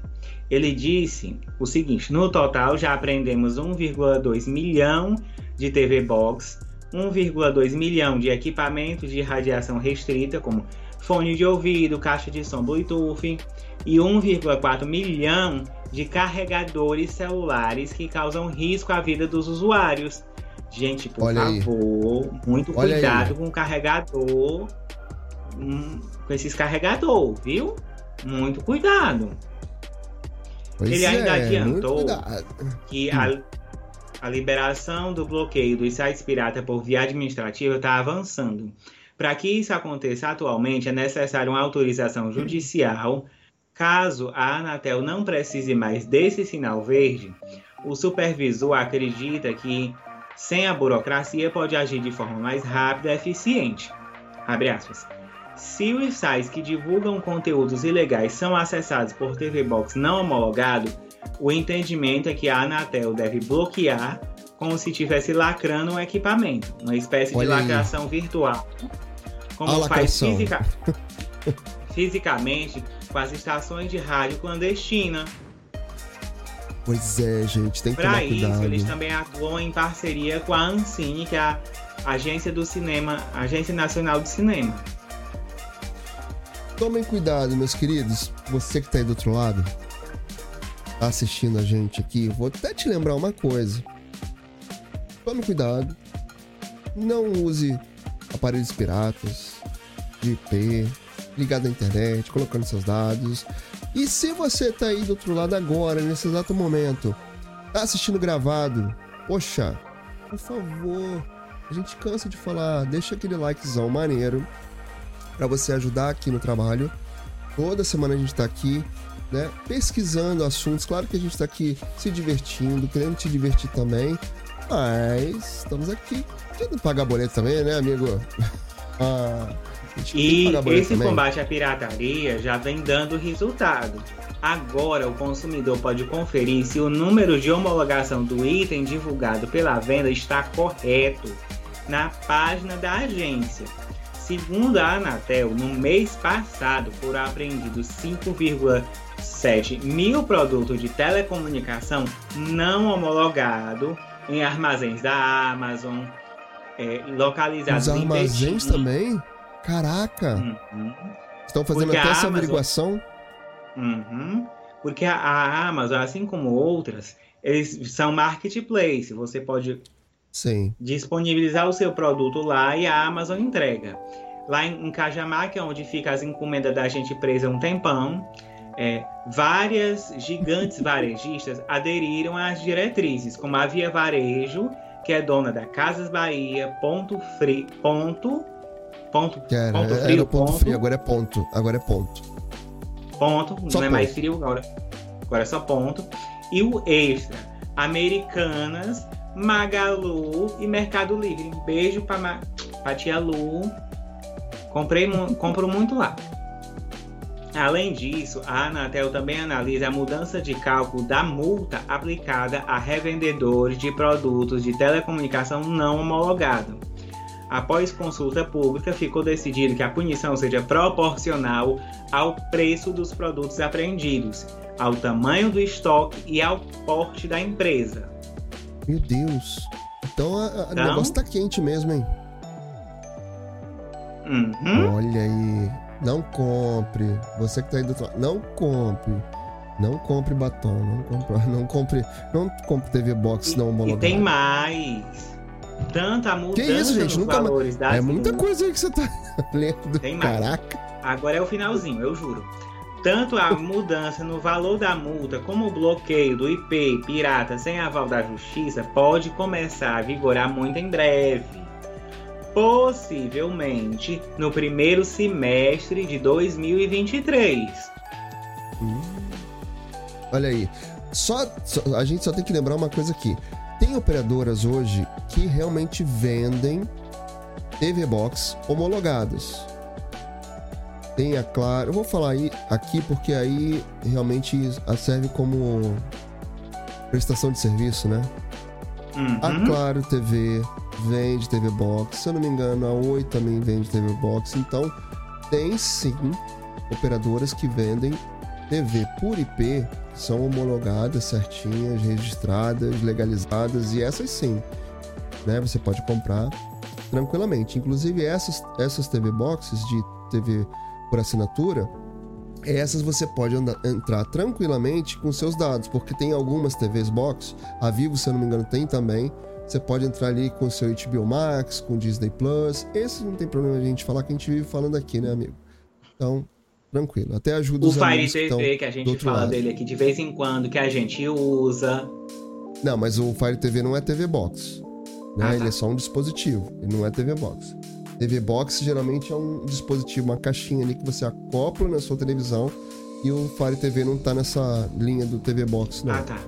ele disse o seguinte: no total já aprendemos 1,2 milhão de TV Box, 1,2 milhão de equipamentos de radiação restrita, como fone de ouvido, caixa de som Bluetooth, e 1,4 milhão de carregadores celulares que causam risco à vida dos usuários. Gente, por Olha aí. favor, muito Olha cuidado aí. com o carregador, hum, com esses carregador, viu? Muito cuidado. Pois Ele ainda é, adiantou. Que a, a liberação do bloqueio dos sites pirata por via administrativa está avançando. Para que isso aconteça atualmente, é necessário uma autorização judicial. Caso a Anatel não precise mais desse sinal verde, o supervisor acredita que, sem a burocracia, pode agir de forma mais rápida e eficiente. Abre aspas. Se os sites que divulgam conteúdos ilegais são acessados por TV Box não homologado, o entendimento é que a Anatel deve bloquear como se estivesse lacrando um equipamento, uma espécie Olha de aí. lacração virtual. Como A faz lacração. fisica- fisicamente com as estações de rádio clandestina. Pois é, gente, tem que Para isso, cuidado. eles também atuam em parceria com a Ancine, que é a Agência do Cinema, Agência Nacional do Cinema. Tomem cuidado, meus queridos. Você que tá aí do outro lado, tá assistindo a gente aqui, vou até te lembrar uma coisa. Tome cuidado. Não use aparelhos piratas, de IP, ligado à internet, colocando seus dados. E se você tá aí do outro lado agora, nesse exato momento, tá assistindo gravado, poxa, por favor, a gente cansa de falar, deixa aquele likezão maneiro para você ajudar aqui no trabalho. Toda semana a gente tá aqui, né, pesquisando assuntos. Claro que a gente tá aqui se divertindo, querendo te divertir também, Mas estamos aqui. Tendo pagar boleto também, né, amigo? ah, e esse também. combate à pirataria já vem dando resultado. Agora o consumidor pode conferir se o número de homologação do item divulgado pela venda está correto na página da agência. Segundo a Anatel, no mês passado foram apreendidos 5,7 mil produtos de telecomunicação não homologados em armazéns da Amazon, é, localizados Os armazéns em também? Caraca! Uhum. Estão fazendo Porque até essa Amazon... averiguação? Uhum. Porque a, Amazon, assim como outras, eles são marketplace. Você pode Sim. disponibilizar o seu produto lá e a Amazon entrega. Lá em, em Cajamar, que é onde fica as encomendas da gente presa um tempão, é, várias gigantes varejistas aderiram às diretrizes, como a Via Varejo, que é dona da Casas Bahia, Ponto Frio, Ponto, ponto, era, ponto Frio, era ponto, ponto Frio, agora é ponto, agora é ponto. Ponto, só não ponto. é mais frio, agora, agora é só ponto. E o Extra, Americanas, Magalu e Mercado Livre. Beijo pra, pra tia Lu. Comprei, compro muito lá. Além disso, a Anatel também analisa a mudança de cálculo da multa aplicada a revendedores de produtos de telecomunicação não homologados. Após consulta pública, ficou decidido que a punição seja proporcional ao preço dos produtos apreendidos, ao tamanho do estoque e ao porte da empresa. Meu Deus. Então, a então... o negócio tá quente mesmo, hein? Uhum. Olha aí. Não compre. Você que tá aí do outro lado, não compre. Não compre batom, não compre, não compre, não compre TV Box não homologado. E tem mais. Tanta mudança que isso, gente? nos Nunca valores É muita coisa aí que você tá lendo. Tem mais. Caraca. Agora é o finalzinho, eu juro. Tanto a mudança no valor da multa como o bloqueio do IP pirata sem aval da justiça pode começar a vigorar muito em breve possivelmente no primeiro semestre de 2023. Hum. Olha aí, só, só, a gente só tem que lembrar uma coisa aqui. Tem operadoras hoje que realmente vendem TV Box homologadas. Tem a Claro, eu vou falar aí aqui porque aí realmente serve como prestação de serviço, né? Uhum. A Claro TV, vende TV Box. Se eu não me engano, a Oi também vende TV Box. Então, tem sim operadoras que vendem TV por IP, que são homologadas, certinhas, registradas, legalizadas, e essas sim, né? Você pode comprar tranquilamente. Inclusive, essas, essas TV Boxes de TV por assinatura, essas você pode andar, entrar tranquilamente com seus dados, porque tem algumas TVs Box, a Vivo, se eu não me engano, tem também, você pode entrar ali com o seu HBO Max, com Disney Plus. Esse não tem problema a gente falar que a gente vive falando aqui, né, amigo? Então, tranquilo. Até ajuda os O Fire TV, que, que a gente fala lado. dele aqui de vez em quando, que a gente usa. Não, mas o Fire TV não é TV Box. Né? Ah, tá. Ele é só um dispositivo. Ele não é TV Box. TV Box geralmente é um dispositivo, uma caixinha ali que você acopla na sua televisão. E o Fire TV não tá nessa linha do TV Box, não. Ah, tá.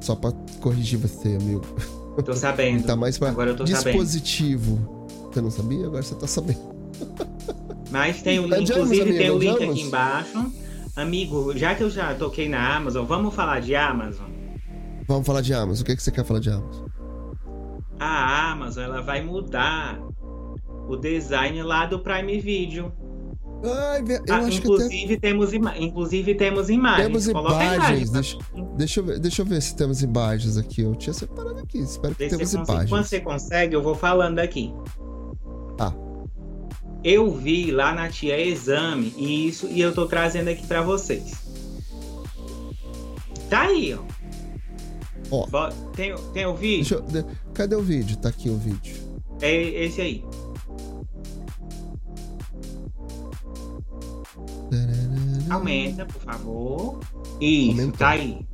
Só pra corrigir você, amigo. Tô sabendo. tá mais pra Agora eu tô dispositivo. Sabendo. Você não sabia? Agora você tá sabendo. Mas tem o link, inclusive tem o link aqui embaixo. Amigo, já que eu já toquei na Amazon, vamos falar de Amazon? Vamos falar de Amazon. O que, é que você quer falar de Amazon? A Amazon ela vai mudar o design lá do Prime Video. Ai, eu ah, acho inclusive, até... temos inclusive temos imagens. Temos imagens. Deixa, deixa, eu ver, deixa eu ver se temos imagens aqui. Eu tinha separado aqui. Espero que temos imagens. Quando você consegue, eu vou falando aqui. Ah. Eu vi lá na tia Exame isso e eu tô trazendo aqui para vocês. Tá aí, ó. Ó. Tem, tem o vídeo? Eu, cadê o vídeo? Tá aqui o vídeo. É esse aí. Aumenta, por favor. Isso, Aumentou. tá aí.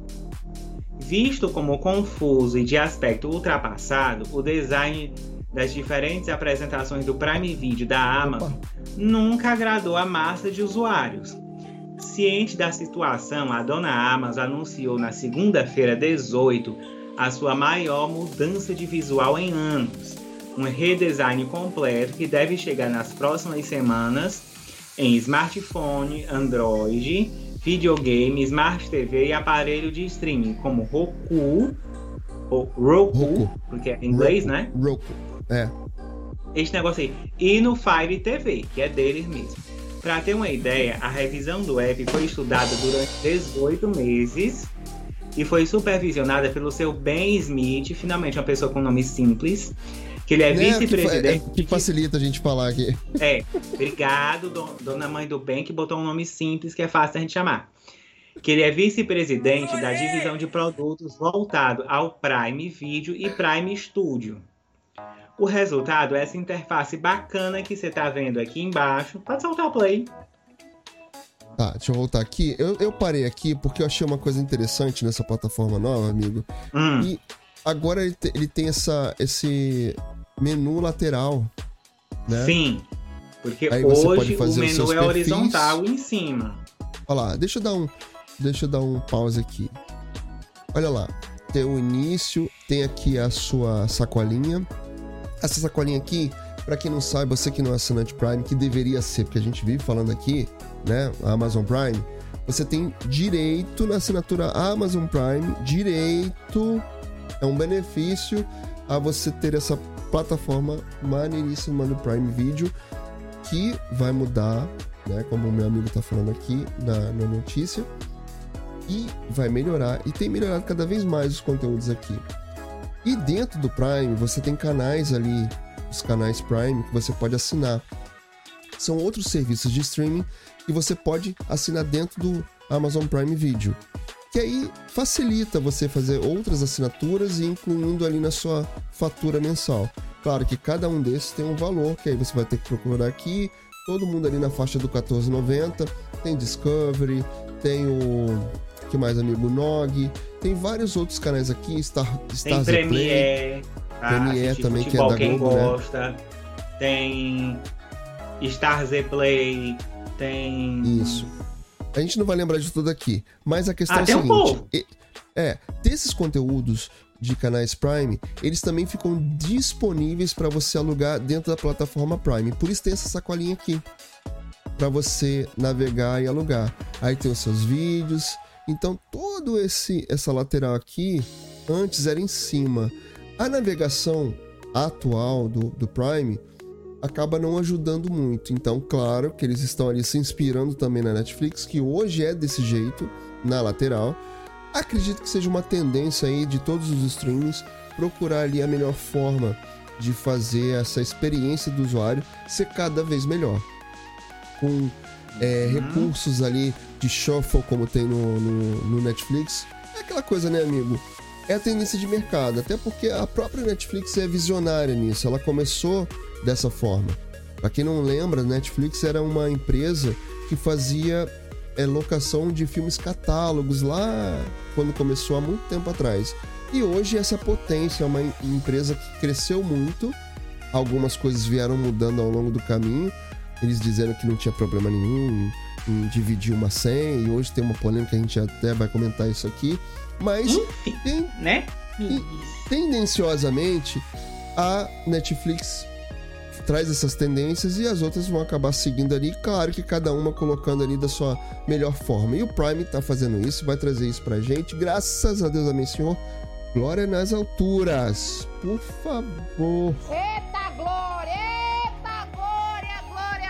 Visto como confuso e de aspecto ultrapassado, o design das diferentes apresentações do Prime Video da Amazon Opa. nunca agradou a massa de usuários. Ciente da situação, a dona Amazon anunciou na segunda-feira 18 a sua maior mudança de visual em anos. Um redesign completo que deve chegar nas próximas semanas em smartphone, Android, videogame, Smart TV e aparelho de streaming como Roku, ou Roku, Roku. porque é em inglês, Roku. né? Roku, é. Este negócio aí. E no Fire TV, que é deles mesmo. Para ter uma ideia, a revisão do app foi estudada durante 18 meses e foi supervisionada pelo seu Ben Smith, finalmente uma pessoa com nome simples, que ele é, é vice-presidente. Que, é, que, facilita a gente falar aqui. É, obrigado, dona mãe do bem, que botou um nome simples que é fácil a gente chamar. Que ele é vice-presidente da divisão de produtos voltado ao Prime Video e Prime Studio. O resultado é essa interface bacana que você está vendo aqui embaixo. Pode soltar o play. Tá, deixa eu voltar aqui. Eu, eu parei aqui porque eu achei uma coisa interessante nessa plataforma nova, amigo. Hum. E agora ele, te, ele tem essa, esse menu lateral, né? Sim, porque Aí hoje o menu é horizontal em cima. Olha lá, deixa eu dar um, deixa eu dar um pause aqui. Olha lá, tem o início, tem aqui a sua sacolinha. Essa sacolinha aqui, para quem não sabe, você que não é assinante Prime, que deveria ser, porque a gente vive falando aqui, né, a Amazon Prime, você tem direito na assinatura Amazon Prime, direito, é um benefício a você ter essa plataforma maneiríssima do Prime Video, que vai mudar, né, como o meu amigo tá falando aqui na, na notícia, e vai melhorar, e tem melhorado cada vez mais os conteúdos aqui. E dentro do Prime, você tem canais ali, os canais Prime, que você pode assinar. São outros serviços de streaming que você pode assinar dentro do Amazon Prime Video. Que aí facilita você fazer outras assinaturas e incluindo ali na sua fatura mensal. Claro que cada um desses tem um valor, que aí você vai ter que procurar aqui. Todo mundo ali na faixa do 14,90. Tem Discovery, tem o. que mais, amigo? Nog. Tem vários outros canais aqui. Star, Star tem Premiere. Tá? Premiere também, futebol, que é da quem Globo, né? gosta. Né? Tem Star Z Play tem. Isso. A gente não vai lembrar de tudo aqui, mas a questão ah, é a seguinte: um é, desses conteúdos de canais Prime, eles também ficam disponíveis para você alugar dentro da plataforma Prime. Por isso tem essa sacolinha aqui para você navegar e alugar. Aí tem os seus vídeos. Então todo esse essa lateral aqui antes era em cima. A navegação atual do, do Prime acaba não ajudando muito. Então, claro que eles estão ali se inspirando também na Netflix, que hoje é desse jeito, na lateral. Acredito que seja uma tendência aí de todos os streams procurar ali a melhor forma de fazer essa experiência do usuário ser cada vez melhor. Com é, uhum. recursos ali de shuffle, como tem no, no, no Netflix. É aquela coisa, né, amigo? é a tendência de mercado, até porque a própria Netflix é visionária nisso. Ela começou dessa forma. Para quem não lembra, Netflix era uma empresa que fazia é, locação de filmes catálogos lá quando começou há muito tempo atrás. E hoje essa potência é uma empresa que cresceu muito. Algumas coisas vieram mudando ao longo do caminho. Eles dizendo que não tinha problema nenhum em, dividir uma senha. E hoje tem uma polêmica, a gente até vai comentar isso aqui. Mas, Enfim, tem, né? tendenciosamente, a Netflix traz essas tendências e as outras vão acabar seguindo ali, claro que cada uma colocando ali da sua melhor forma. E o Prime tá fazendo isso, vai trazer isso pra gente. Graças a Deus, amém, Senhor. Glória nas alturas. Por favor. Eita glória!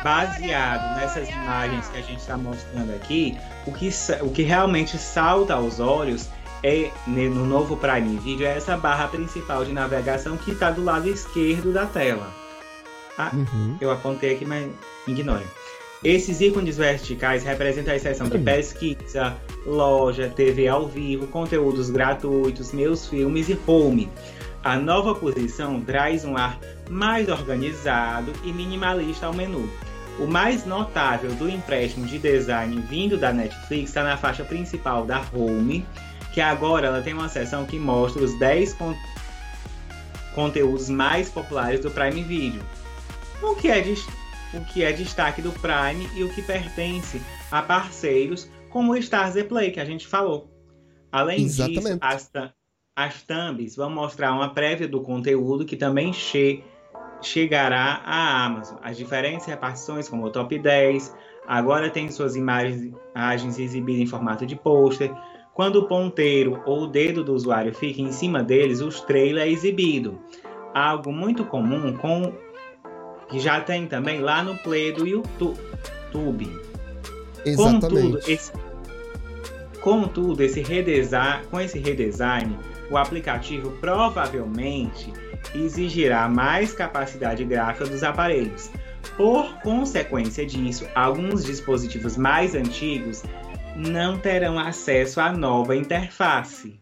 Baseado nessas imagens que a gente está mostrando aqui, o que, o que realmente salta aos olhos é no novo Prime Video é essa barra principal de navegação que está do lado esquerdo da tela. Ah, uhum. eu apontei aqui, mas ignorem. Esses ícones verticais representam a seção de pesquisa, loja, TV ao vivo, conteúdos gratuitos, meus filmes e home. A nova posição traz um ar mais organizado e minimalista ao menu. O mais notável do empréstimo de design vindo da Netflix está na faixa principal da Home, que agora ela tem uma seção que mostra os 10 con conteúdos mais populares do Prime Video o que é, o que é destaque do Prime e o que pertence a parceiros como o Stars Play, que a gente falou. Além Exatamente. disso, as, as thumbs vão mostrar uma prévia do conteúdo que também che chegará à Amazon. As diferentes repartições, como o top 10, agora tem suas imagens, imagens exibidas em formato de pôster. Quando o ponteiro ou o dedo do usuário fica em cima deles, o trailer é exibido. Algo muito comum com que já tem também lá no Play do YouTube. Exatamente. Contudo, esse, contudo, esse redesign, com esse redesign, o aplicativo provavelmente exigirá mais capacidade gráfica dos aparelhos. Por consequência disso, alguns dispositivos mais antigos não terão acesso à nova interface.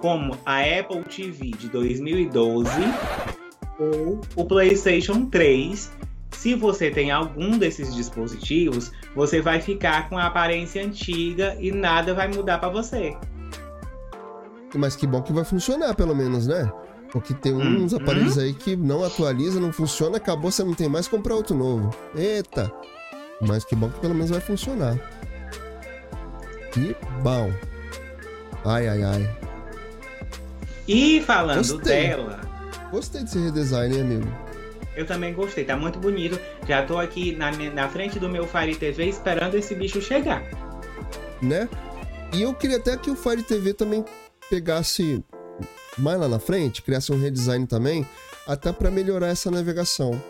Como a Apple TV de 2012 ou o PlayStation 3. Se você tem algum desses dispositivos, você vai ficar com a aparência antiga e nada vai mudar para você. Mas que bom que vai funcionar, pelo menos, né? Porque tem uns hum, aparelhos hum. aí que não atualiza, não funciona, acabou, você não tem mais, comprar outro novo. Eita! Mas que bom que pelo menos vai funcionar. Que bom. Ai, ai, ai. E falando gostei. dela. Gostei desse redesign, hein, amigo? Eu também gostei, tá muito bonito. Já tô aqui na, na frente do meu Fire TV esperando esse bicho chegar. Né? E eu queria até que o Fire TV também pegasse mais lá na frente, criasse um redesign também, até para melhorar essa navegação.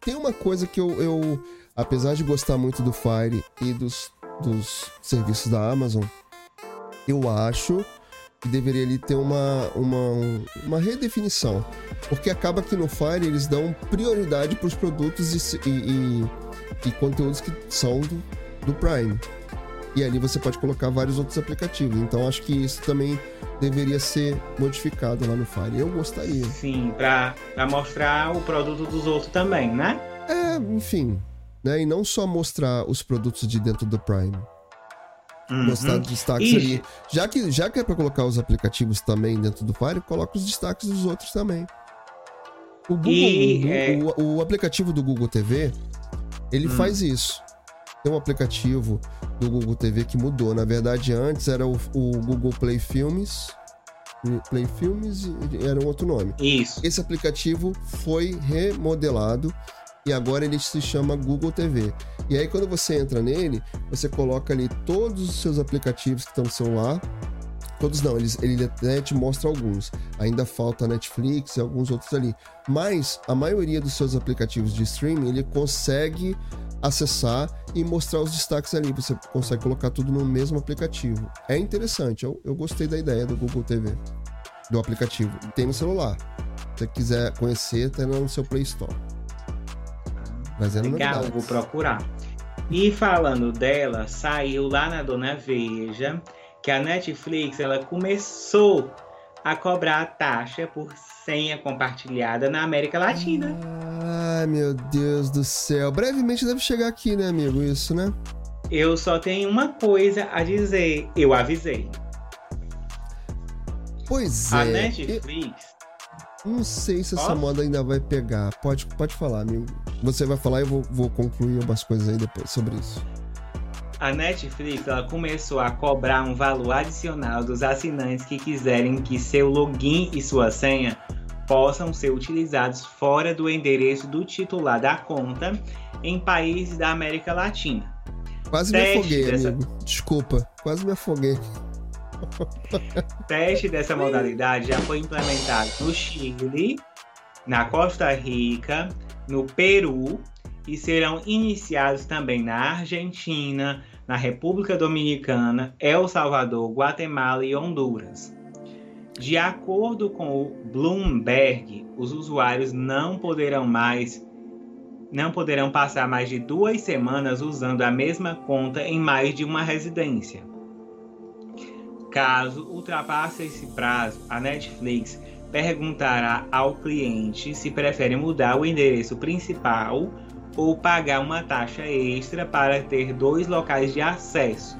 Tem uma coisa que eu, eu, apesar de gostar muito do Fire e dos, dos serviços da Amazon, eu acho que deveria ali ter uma, uma, uma redefinição. Porque acaba que no Fire eles dão prioridade para os produtos e, e, e, e, conteúdos que são do, do Prime. E ali você pode colocar vários outros aplicativos. Então acho que isso também deveria ser modificado lá no Fire. Eu gostaria. Sim, para mostrar o produto dos outros também, né? É, enfim. Né? E não só mostrar os produtos de dentro do Prime. Uhum. Mostrar destaques Ixi. ali. Já que, já que é para colocar os aplicativos também dentro do Fire, coloca os destaques dos outros também. O, Google, e, o, é... o, o, aplicativo do Google TV, ele hum. faz isso. Tem um aplicativo do Google TV que mudou. Na verdade, antes era o, o Google Play Filmes. Play Filmes era um outro nome. Isso. Esse aplicativo foi remodelado e agora ele se chama Google TV. E aí quando você entra nele, você coloca ali todos os seus aplicativos que estão no celular. Todos não, ele, ele até te mostra alguns. Ainda falta Netflix e alguns outros ali. Mas a maioria dos seus aplicativos de streaming ele consegue acessar e mostrar os destaques ali. Você consegue colocar tudo no mesmo aplicativo. É interessante, eu, eu gostei da ideia do Google TV, do aplicativo. Tem no celular. Se você quiser conhecer, tem no seu Play Store. Mas é Legal, vou procurar. E falando dela, saiu lá na Dona Veja que a Netflix ela começou a cobrar a taxa por senha compartilhada na América Latina. Ai, meu Deus do céu. Brevemente deve chegar aqui, né, amigo? Isso, né? Eu só tenho uma coisa a dizer. Eu avisei. Pois é. A Netflix. Eu não sei se essa moda ainda vai pegar. Pode, pode falar, amigo. Você vai falar e eu vou, vou concluir algumas coisas aí depois sobre isso a Netflix ela começou a cobrar um valor adicional dos assinantes que quiserem que seu login e sua senha possam ser utilizados fora do endereço do titular da conta em países da América Latina. Quase Teste me afoguei, dessa... amigo. Desculpa, quase me afoguei. Teste dessa modalidade já foi implementado no Chile, na Costa Rica, no Peru e serão iniciados também na Argentina, na República Dominicana, El Salvador, Guatemala e Honduras. De acordo com o Bloomberg, os usuários não poderão mais não poderão passar mais de duas semanas usando a mesma conta em mais de uma residência. Caso ultrapasse esse prazo, a Netflix perguntará ao cliente se prefere mudar o endereço principal ou pagar uma taxa extra para ter dois locais de acesso.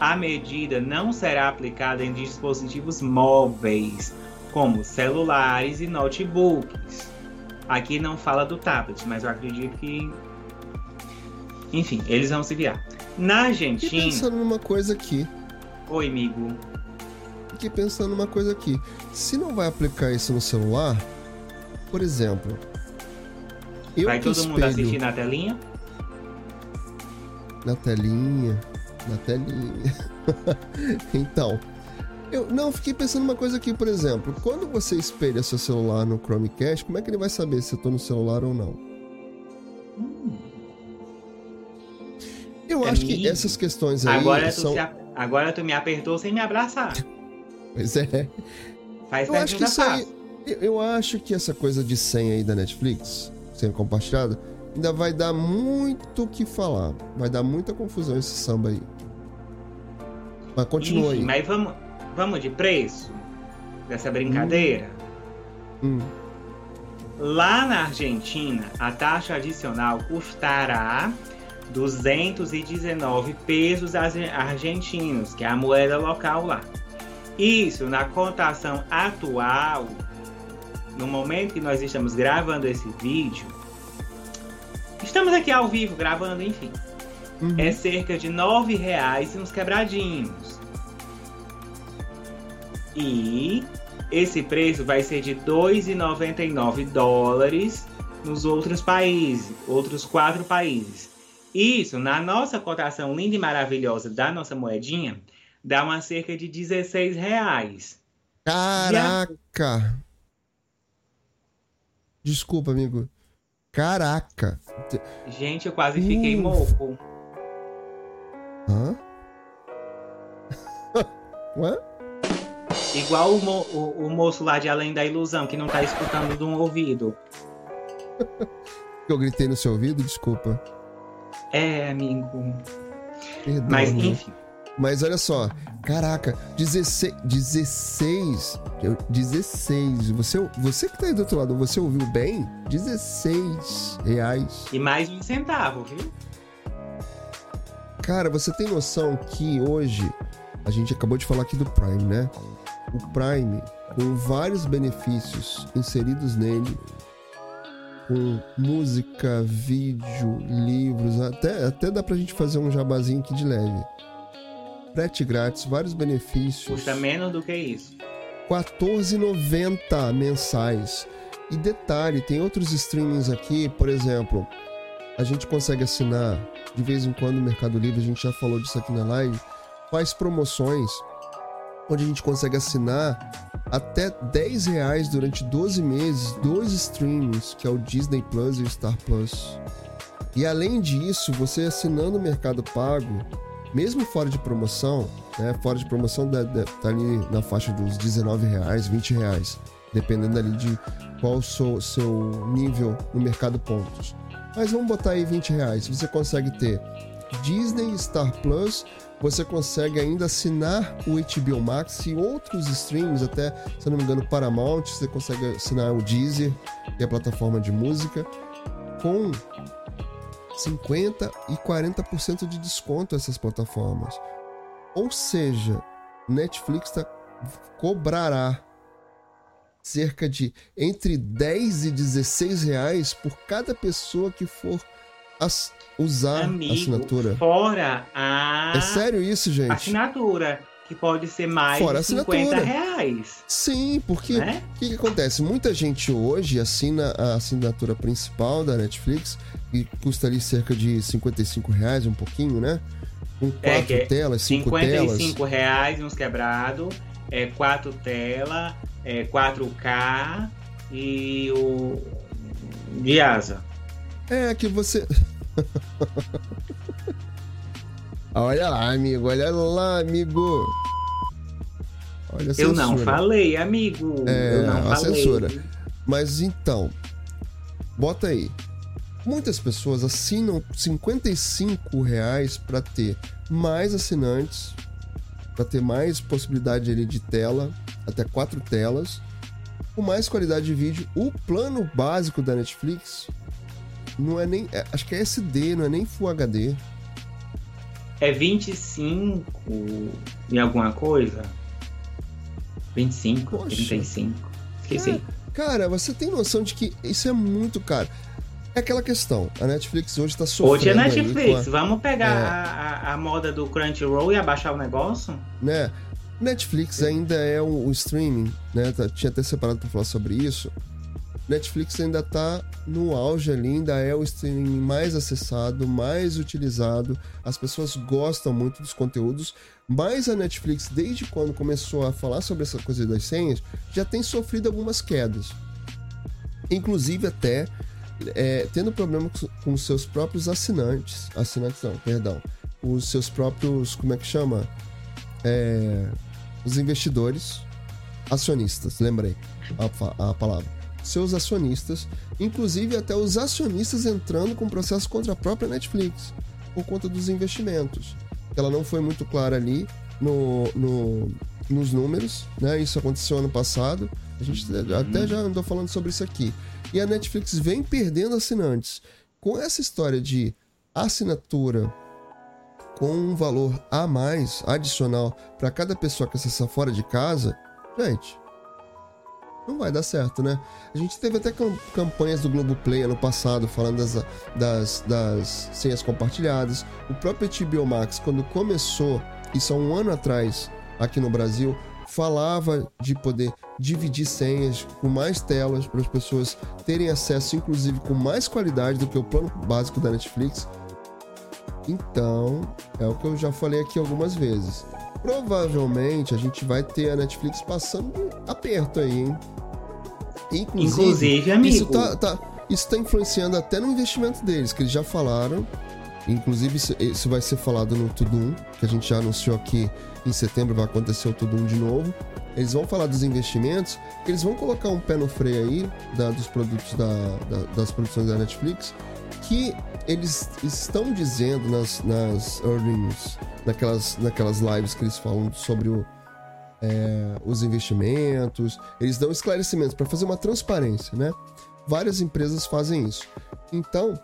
A medida não será aplicada em dispositivos móveis, como celulares e notebooks. Aqui não fala do tablet, mas eu acredito que. Enfim, eles vão se virar. Na Argentina. pensando numa coisa aqui. Oi, amigo. fiquei pensando uma coisa aqui. Se não vai aplicar isso no celular, por exemplo, eu vai todo espelho... mundo assistir na telinha? Na telinha, na telinha. então, eu não fiquei pensando uma coisa aqui, por exemplo, quando você espelha seu celular no Chromecast, como é que ele vai saber se eu tô no celular ou não? Hum. Eu é acho que essas questões aí agora são... tu, agora tu me apertou sem me abraçar. Pois é. Faz eu acho que isso aí, eu acho que essa coisa de senha aí da Netflix, sendo compartilhada, ainda vai dar muito o que falar. Vai dar muita confusão esse samba aí. Mas continua Enfim, aí. Mas vamos, vamos de preço dessa brincadeira? Hum. Lá na Argentina, a taxa adicional custará 219 pesos argentinos, que é a moeda local lá. Isso na cotação atual, no momento que nós estamos gravando esse vídeo, estamos aqui ao vivo gravando, enfim. Uhum. É cerca de nove reais e uns quebradinhos. E esse preço vai ser de 2,99 dólares nos outros países, outros quatro países. Isso, na nossa cotação linda e maravilhosa da nossa moedinha, dá uma cerca de 16 reais. Caraca! Desculpa, amigo. Caraca! Gente, eu quase fiquei uh. moco. Hã? Ué? Igual o, mo o, o, moço lá de Além da Ilusão, que não tá escutando de um ouvido. eu gritei no seu ouvido? Desculpa. É, amigo. Perdão, Mas, enfim. Mas olha só, caraca, 16, 16, 16, você, você que tá aí do outro lado, você ouviu bem? 16 reais. E mais um centavo, viu? Cara, você tem noção que hoje, a gente acabou de falar aqui do Prime, né? O Prime, com vários benefícios inseridos nele, com música, vídeo, livros, até, até dá pra gente fazer um jabazinho aqui de leve. Frete grátis, vários benefícios. Custa menos do que isso. R$14,90 mensais. E detalhe, tem outros streamings aqui, por exemplo, a gente consegue assinar de vez em quando no Mercado Livre, a gente já falou disso aqui na live, faz promoções onde a gente consegue assinar até 10 reais durante 12 meses, dois streams, que é o Disney Plus e o Star Plus. E além disso, você assinando o Mercado Pago, mesmo fora de promoção, né, fora de promoção tá ali na faixa dos 19 reais, 20 reais, dependendo ali de qual o seu, seu nível no mercado pontos. Mas vamos botar aí 20 reais. Você consegue ter Disney Star Plus você consegue ainda assinar o HBO Max e outros streams, até, se não me engano, Paramount, você consegue assinar o Deezer, que é a plataforma de música, com 50% e 40% de desconto essas plataformas. Ou seja, Netflix tá, cobrará cerca de entre 10 e 16 reais por cada pessoa que for as, usar Amigo, a assinatura. Fora a. É sério isso, gente? Assinatura. Que pode ser mais fora de 50 reais. Sim, porque o né? que, que, acontece? Muita gente hoje assina a assinatura principal da Netflix, e custa ali cerca de 55 reais, um pouquinho, né? Com é, quatro é, telas, cinco 55 telas. 55 reais uns quebrados, é, quatro telas, é, 4K e o. De asa. É que você. olha lá, amigo, olha lá, amigo. Olha. Eu não falei, amigo. É, Eu não a falei. censura. Mas então, bota aí. Muitas pessoas assinam 55 reais para ter mais assinantes, para ter mais possibilidade ali de tela, até quatro telas, com mais qualidade de vídeo. O plano básico da Netflix não é nem. É, acho que é SD, não é nem Full HD. É 25 em alguma coisa? 25, Poxa. 35. Esqueci. É, cara, você tem noção de que isso é muito caro. É aquela questão, a Netflix hoje tá sofrendo. Hoje é Netflix, a... vamos pegar é... a, a, moda do Crunchyroll e abaixar o negócio? Né? Netflix ainda é o, o streaming, né? Tá, tinha até separado para falar sobre isso. Netflix ainda tá no auge ali, ainda é o streaming mais acessado, mais utilizado. As pessoas gostam muito dos conteúdos, mas a Netflix, desde quando começou a falar sobre essa coisa das senhas, já tem sofrido algumas quedas. Inclusive até é, tendo problema com os seus próprios assinantes. Assinantes não, perdão. Os seus próprios. Como é que chama? É, os investidores acionistas, lembrei a, a palavra seus acionistas, inclusive até os acionistas entrando com processo contra a própria Netflix, por conta dos investimentos. Ela não foi muito clara ali no, no, nos números, né? Isso aconteceu ano passado. A gente até já andou falando sobre isso aqui. E a Netflix vem perdendo assinantes. Com essa história de assinatura com um valor a mais, adicional, para cada pessoa que acessar fora de casa, gente, não vai dar certo, né? A gente teve até campanhas do Globoplay ano passado falando das, das, das senhas compartilhadas. O próprio HBO Max, quando começou, isso há um ano atrás, aqui no Brasil, falava de poder dividir senhas com mais telas para as pessoas terem acesso, inclusive com mais qualidade do que o plano básico da Netflix. Então, é o que eu já falei aqui algumas vezes. Provavelmente a gente vai ter a Netflix passando aperto aí, hein? Inclusive, Inclusive amigo. Isso tá, tá, isso tá influenciando até no investimento deles, que eles já falaram. Inclusive, isso, vai ser falado no Tudum, que a gente já anunciou aqui em setembro, vai acontecer o Tudum de novo. Eles vão falar dos investimentos, eles vão colocar um pé no freio aí da, dos produtos da, da, das produções da Netflix, que eles estão dizendo nas, nas earnings, naquelas, naquelas lives que eles falam sobre o, é, os investimentos, eles dão esclarecimentos para fazer uma transparência, né? Várias empresas fazem isso. Então,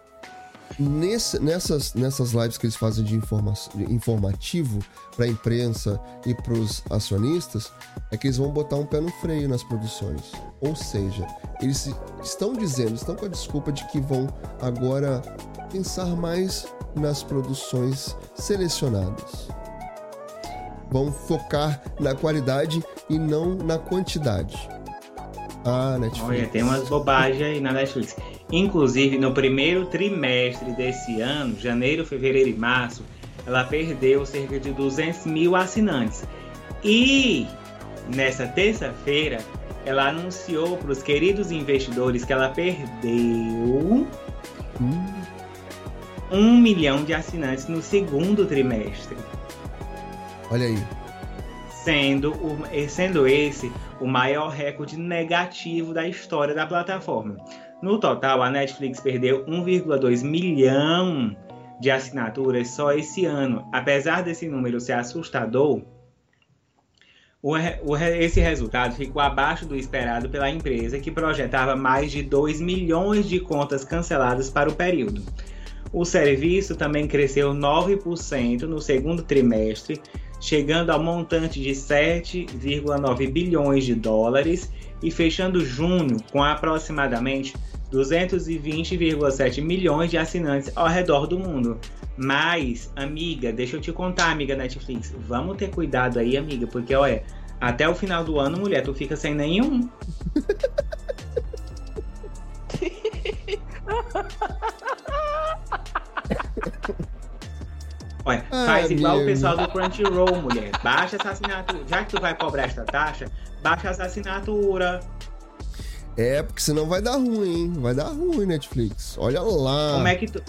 nesse, nessas, nessas lives que eles fazem de, informa de informativo para a imprensa e para os acionistas, é que eles vão botar um pé no freio nas produções. Ou seja, eles estão dizendo, estão com a desculpa de que vão agora pensar mais nas produções selecionadas vão focar na qualidade e não na quantidade. Ah, Netflix. Olha, tem umas bobagens aí na Netflix. Inclusive, no primeiro trimestre desse ano, janeiro, fevereiro e março, ela perdeu cerca de 200 mil assinantes. E nessa terça-feira, ela anunciou para os queridos investidores que ela perdeu hum. um milhão de assinantes no segundo trimestre. Olha aí. Sendo, o, sendo esse o maior recorde negativo da história da plataforma. No total, a Netflix perdeu 1,2 milhão de assinaturas só esse ano. Apesar desse número ser assustador, o, o, esse resultado ficou abaixo do esperado pela empresa, que projetava mais de 2 milhões de contas canceladas para o período. O serviço também cresceu 9% no segundo trimestre, chegando ao montante de 7,9 bilhões de dólares e fechando junho com aproximadamente 220,7 milhões de assinantes ao redor do mundo. Mas, amiga, deixa eu te contar, amiga Netflix, vamos ter cuidado aí, amiga, porque olha, até o final do ano, mulher, tu fica sem nenhum. Olha, ah, faz igual o pessoal do Crunchyroll, mulher. Baixa essa assinatura. Já que tu vai cobrar essa taxa, baixa essa assinatura. É, porque senão vai dar ruim, hein? Vai dar ruim, Netflix. Olha lá. Como é que tu.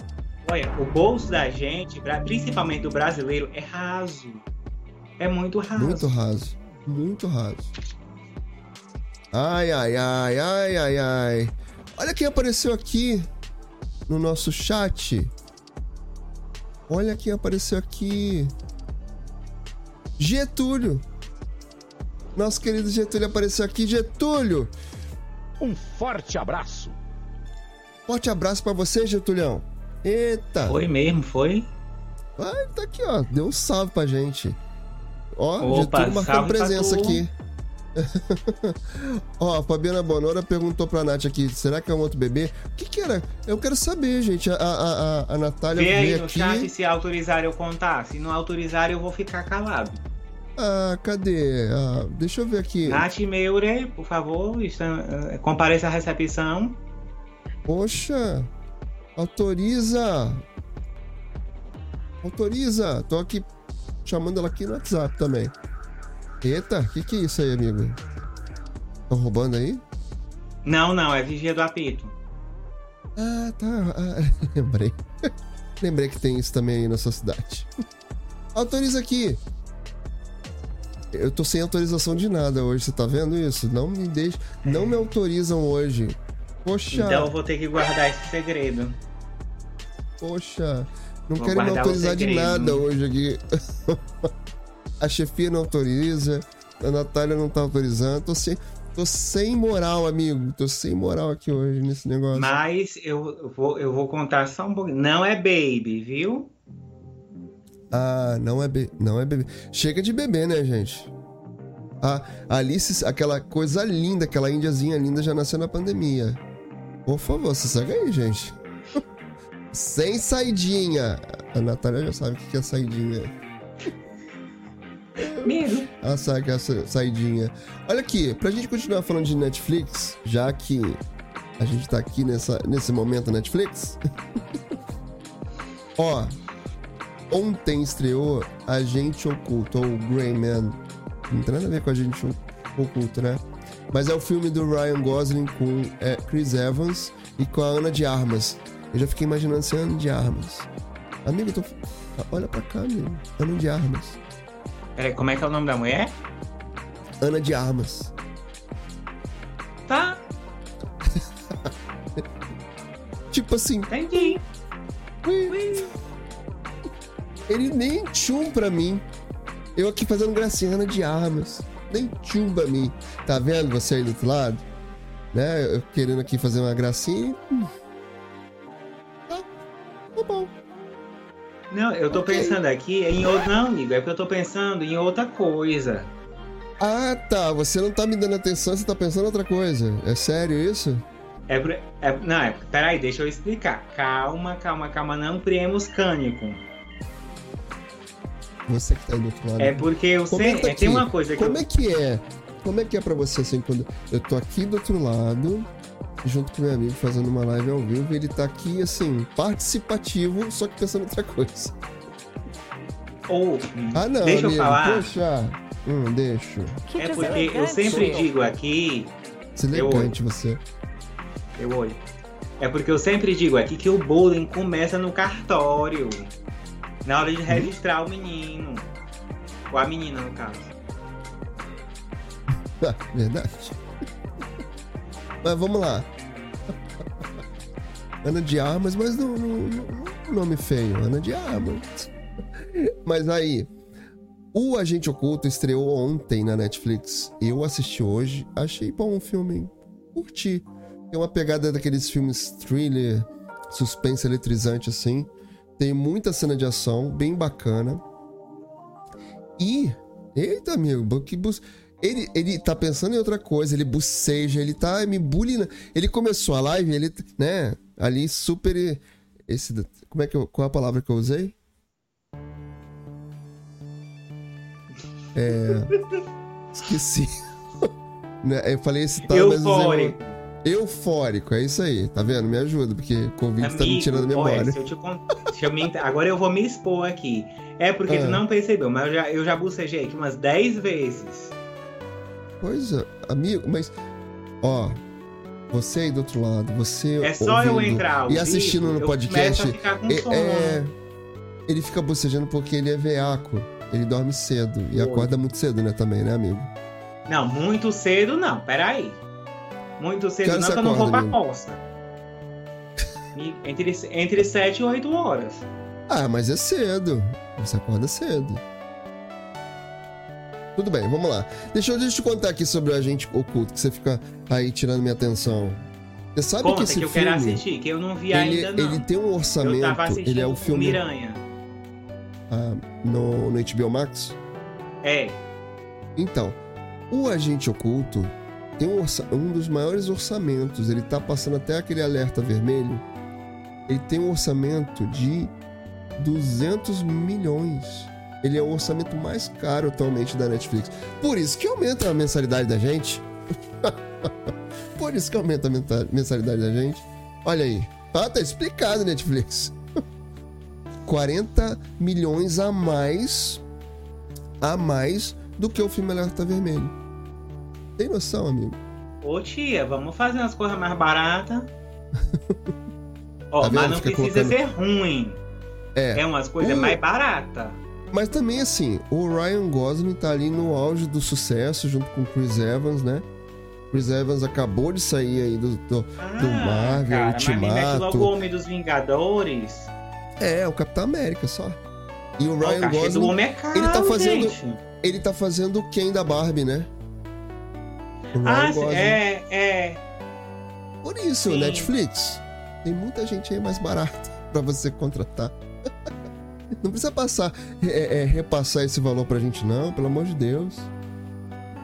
Olha, o bolso da gente, principalmente do brasileiro, é raso. É muito raso. Muito raso. Muito raso. Ai, ai, ai, ai, ai, ai. Olha quem apareceu aqui no nosso chat. Olha quem apareceu aqui. Getúlio. Nosso querido Getúlio apareceu aqui. Getúlio. Um forte abraço. Forte abraço para você, Getulhão. Eita. Foi mesmo, foi? Ah, tá aqui, ó. Deu um salve pra gente. Ó, Opa, Getúlio marcando presença aqui. Ó, a Fabiana Bonora perguntou pra Nath aqui: será que é um outro bebê? O que, que era? Eu quero saber, gente. A, a, a, a Natália. Vê aí no aqui... chat se autorizar eu contar. Se não autorizar, eu vou ficar calado. Ah, cadê? Ah, deixa eu ver aqui. Nath Meure, por favor, está, uh, compareça à recepção. Poxa, autoriza. Autoriza. Tô aqui chamando ela aqui no WhatsApp também. Eita, o que, que é isso aí, amigo? Estão roubando aí? Não, não, é vigia do apito. Ah, tá. Ah, lembrei. lembrei que tem isso também aí na sua cidade. Autoriza aqui. Eu tô sem autorização de nada hoje, você tá vendo isso? Não me deixe, não me autorizam hoje. Poxa. Então eu vou ter que guardar esse segredo. Poxa, não vou quero me autorizar de nada hoje aqui. a chefia não autoriza, a Natália não tá autorizando. Tô sem, tô sem moral, amigo. Tô sem moral aqui hoje nesse negócio. Mas eu vou, eu vou contar só um pouquinho. Não é baby, viu? Ah, não é, be... não é bebê. Chega de bebê, né, gente? A Alice, aquela coisa linda, aquela índiazinha linda já nasceu na pandemia. Por favor, se segue aí, gente. Sem saidinha. A Natália já sabe o que é saidinha. Medo. Ela sabe que é saidinha. Olha aqui, pra gente continuar falando de Netflix, já que a gente tá aqui nessa, nesse momento Netflix. Ó, ontem estreou Agente Oculto, ou Grey Man. Não tem nada a ver com Agente Oculto, né? Mas é o filme do Ryan Gosling com é, Chris Evans e com a Ana de Armas. Eu já fiquei imaginando ser Ana de Armas. Amigo, tô... olha pra cá, amigo. Ana de Armas. Peraí, como é que é o nome da mulher? Ana de Armas. Tá. tipo assim. Entendi. Ui. Ui. Ele nem tchum pra mim. Eu aqui fazendo gracinha de armas. Nem tchum pra mim. Tá vendo você aí do outro lado? Né? Eu querendo aqui fazer uma gracinha. Hum. Tá, tá bom. Não, eu tô okay. pensando aqui em outro. Não, amigo, é porque eu tô pensando em outra coisa. Ah, tá. Você não tá me dando atenção, você tá pensando em outra coisa. É sério isso? É, é, não, é, peraí, deixa eu explicar. Calma, calma, calma. Não priemos cânico. Você que tá aí do outro lado. É porque eu sei. É, tem uma coisa que. Como eu... é que é? Como é que é pra você assim quando eu tô aqui do outro lado, junto com meu amigo fazendo uma live ao vivo, e ele tá aqui assim, participativo, só que pensando em outra coisa. Ou. Ah, não. Deixa amigo, eu falar. Poxa. Hum, deixa. Que é porque eu sempre digo aqui. Deselegante você. Eu olho. É porque eu sempre digo aqui que o bullying começa no cartório. Na hora de registrar o menino. Ou a menina, no caso. Ah, verdade. Mas vamos lá. Ana de Armas, mas não, não, não, nome feio. Ana de Armas. Mas aí, o Agente Oculto estreou ontem na Netflix. Eu assisti hoje, achei bom o filme. Curti. Tem uma pegada daqueles filmes thriller, suspense eletrizante assim. Tem muita cena de ação, bem bacana. E. Eita, amigo, que bus... Ele, ele tá pensando em outra coisa, ele buceja, ele tá me bullying. Ele começou a live, ele, né, ali super. Esse, como é que eu, qual é a palavra que eu usei? É. Esqueci. Né, eu falei esse tal, mas usei. Eufórico, é isso aí, tá vendo? Me ajuda, porque Covid Amigo, tá me tirando a memória. Olha, se eu te cont... eu me... Agora eu vou me expor aqui. É porque ah. tu não percebeu, mas eu já, eu já bucejei aqui umas 10 vezes. Pois é, amigo, mas. Ó, você aí do outro lado, você. É só ouvindo, eu entrar. E assistindo no podcast. É, é, ele fica bocejando porque ele é veaco. Ele dorme cedo. E acorda muito cedo, né, também, né, amigo? Não, muito cedo não, peraí. Muito cedo não, que eu não vou pra costa. entre, entre 7 e 8 horas. Ah, mas é cedo. Você acorda cedo. Tudo bem, vamos lá. Deixa eu, deixa eu te contar aqui sobre o agente oculto, que você fica aí tirando minha atenção. Você sabe Conta que esse que eu filme, quero assistir, que eu não vi ele, ainda não. Ele tem um orçamento, eu tava assistindo ele é o filme Miranha. Ah, no, no HBO Max? É. Então, o agente oculto tem um, um dos maiores orçamentos. Ele tá passando até aquele alerta vermelho. Ele tem um orçamento de 200 milhões. Ele é o orçamento mais caro atualmente da Netflix. Por isso que aumenta a mensalidade da gente. Por isso que aumenta a mensalidade da gente. Olha aí. Ah, tá explicado, Netflix. 40 milhões a mais a mais do que o filme Alerta Vermelho. Tem noção, amigo? Ô tia, vamos fazer umas coisas mais baratas. Ó, tá mas não precisa colocando... ser ruim. É, é umas coisas o... mais baratas. Mas também, assim, o Ryan Gosling tá ali no auge do sucesso, junto com o Chris Evans, né? Chris Evans acabou de sair aí do, do, ah, do Marvel, cara, Ultimato. Mas me mete logo o Homem dos Vingadores. É, o Capitão América só. E o Ryan o Gosling. Do homem é caro, ele tá fazendo. Gente. Ele tá fazendo o Ken da Barbie, né? Ah, é, é. Por isso, Sim. Netflix. Tem muita gente aí mais barata para você contratar. Não precisa passar, é, é, repassar esse valor pra gente, não, pelo amor de Deus.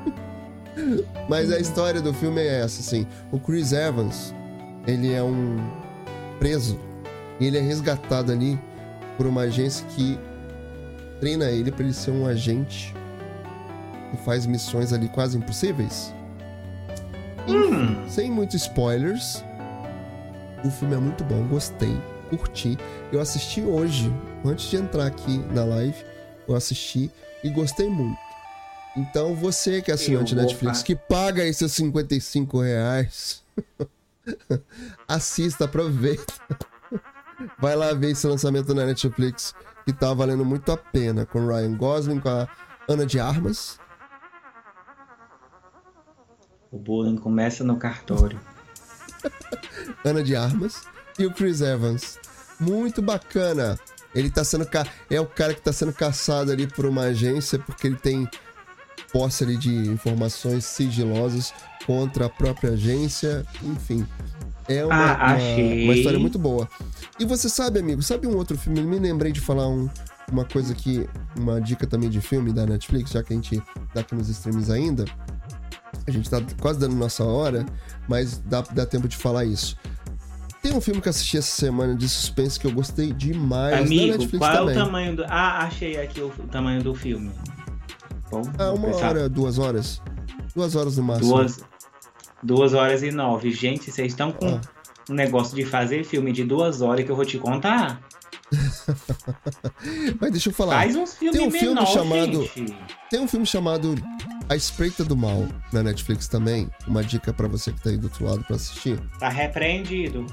Mas a história do filme é essa, assim. O Chris Evans, ele é um preso. E ele é resgatado ali por uma agência que treina ele para ele ser um agente que faz missões ali quase impossíveis. Hum. Sem muitos spoilers. O filme é muito bom, gostei, curti. Eu assisti hoje, antes de entrar aqui na live, eu assisti e gostei muito. Então você que é assinante Netflix, que paga esses 55 reais, assista, aproveita. Vai lá ver esse lançamento na Netflix, que tá valendo muito a pena, com Ryan Gosling, com a Ana de Armas. O bullying começa no cartório. Ana de Armas e o Chris Evans. Muito bacana. Ele tá sendo ca... é o cara que tá sendo caçado ali por uma agência porque ele tem posse ali de informações sigilosas contra a própria agência, enfim. É uma, ah, uma, uma, história muito boa. E você sabe, amigo, sabe um outro filme? Eu me lembrei de falar um, uma coisa que. Uma dica também de filme da Netflix, já que a gente tá aqui nos streams ainda. A gente tá quase dando nossa hora, mas dá, dá tempo de falar isso. Tem um filme que assisti essa semana de suspense que eu gostei demais. Amigo, qual também. é o tamanho do. Ah, achei aqui o tamanho do filme. Bom, ah, uma pensar. hora, duas horas. Duas horas no máximo. Duas, duas horas e nove. Gente, vocês estão com ah. um negócio de fazer filme de duas horas que eu vou te contar. Mas deixa eu falar. Faz uns filmes tem um menor, filme chamado gente. Tem um filme chamado A Espreita do Mal na Netflix também. Uma dica para você que tá aí do outro lado para assistir. Tá repreendido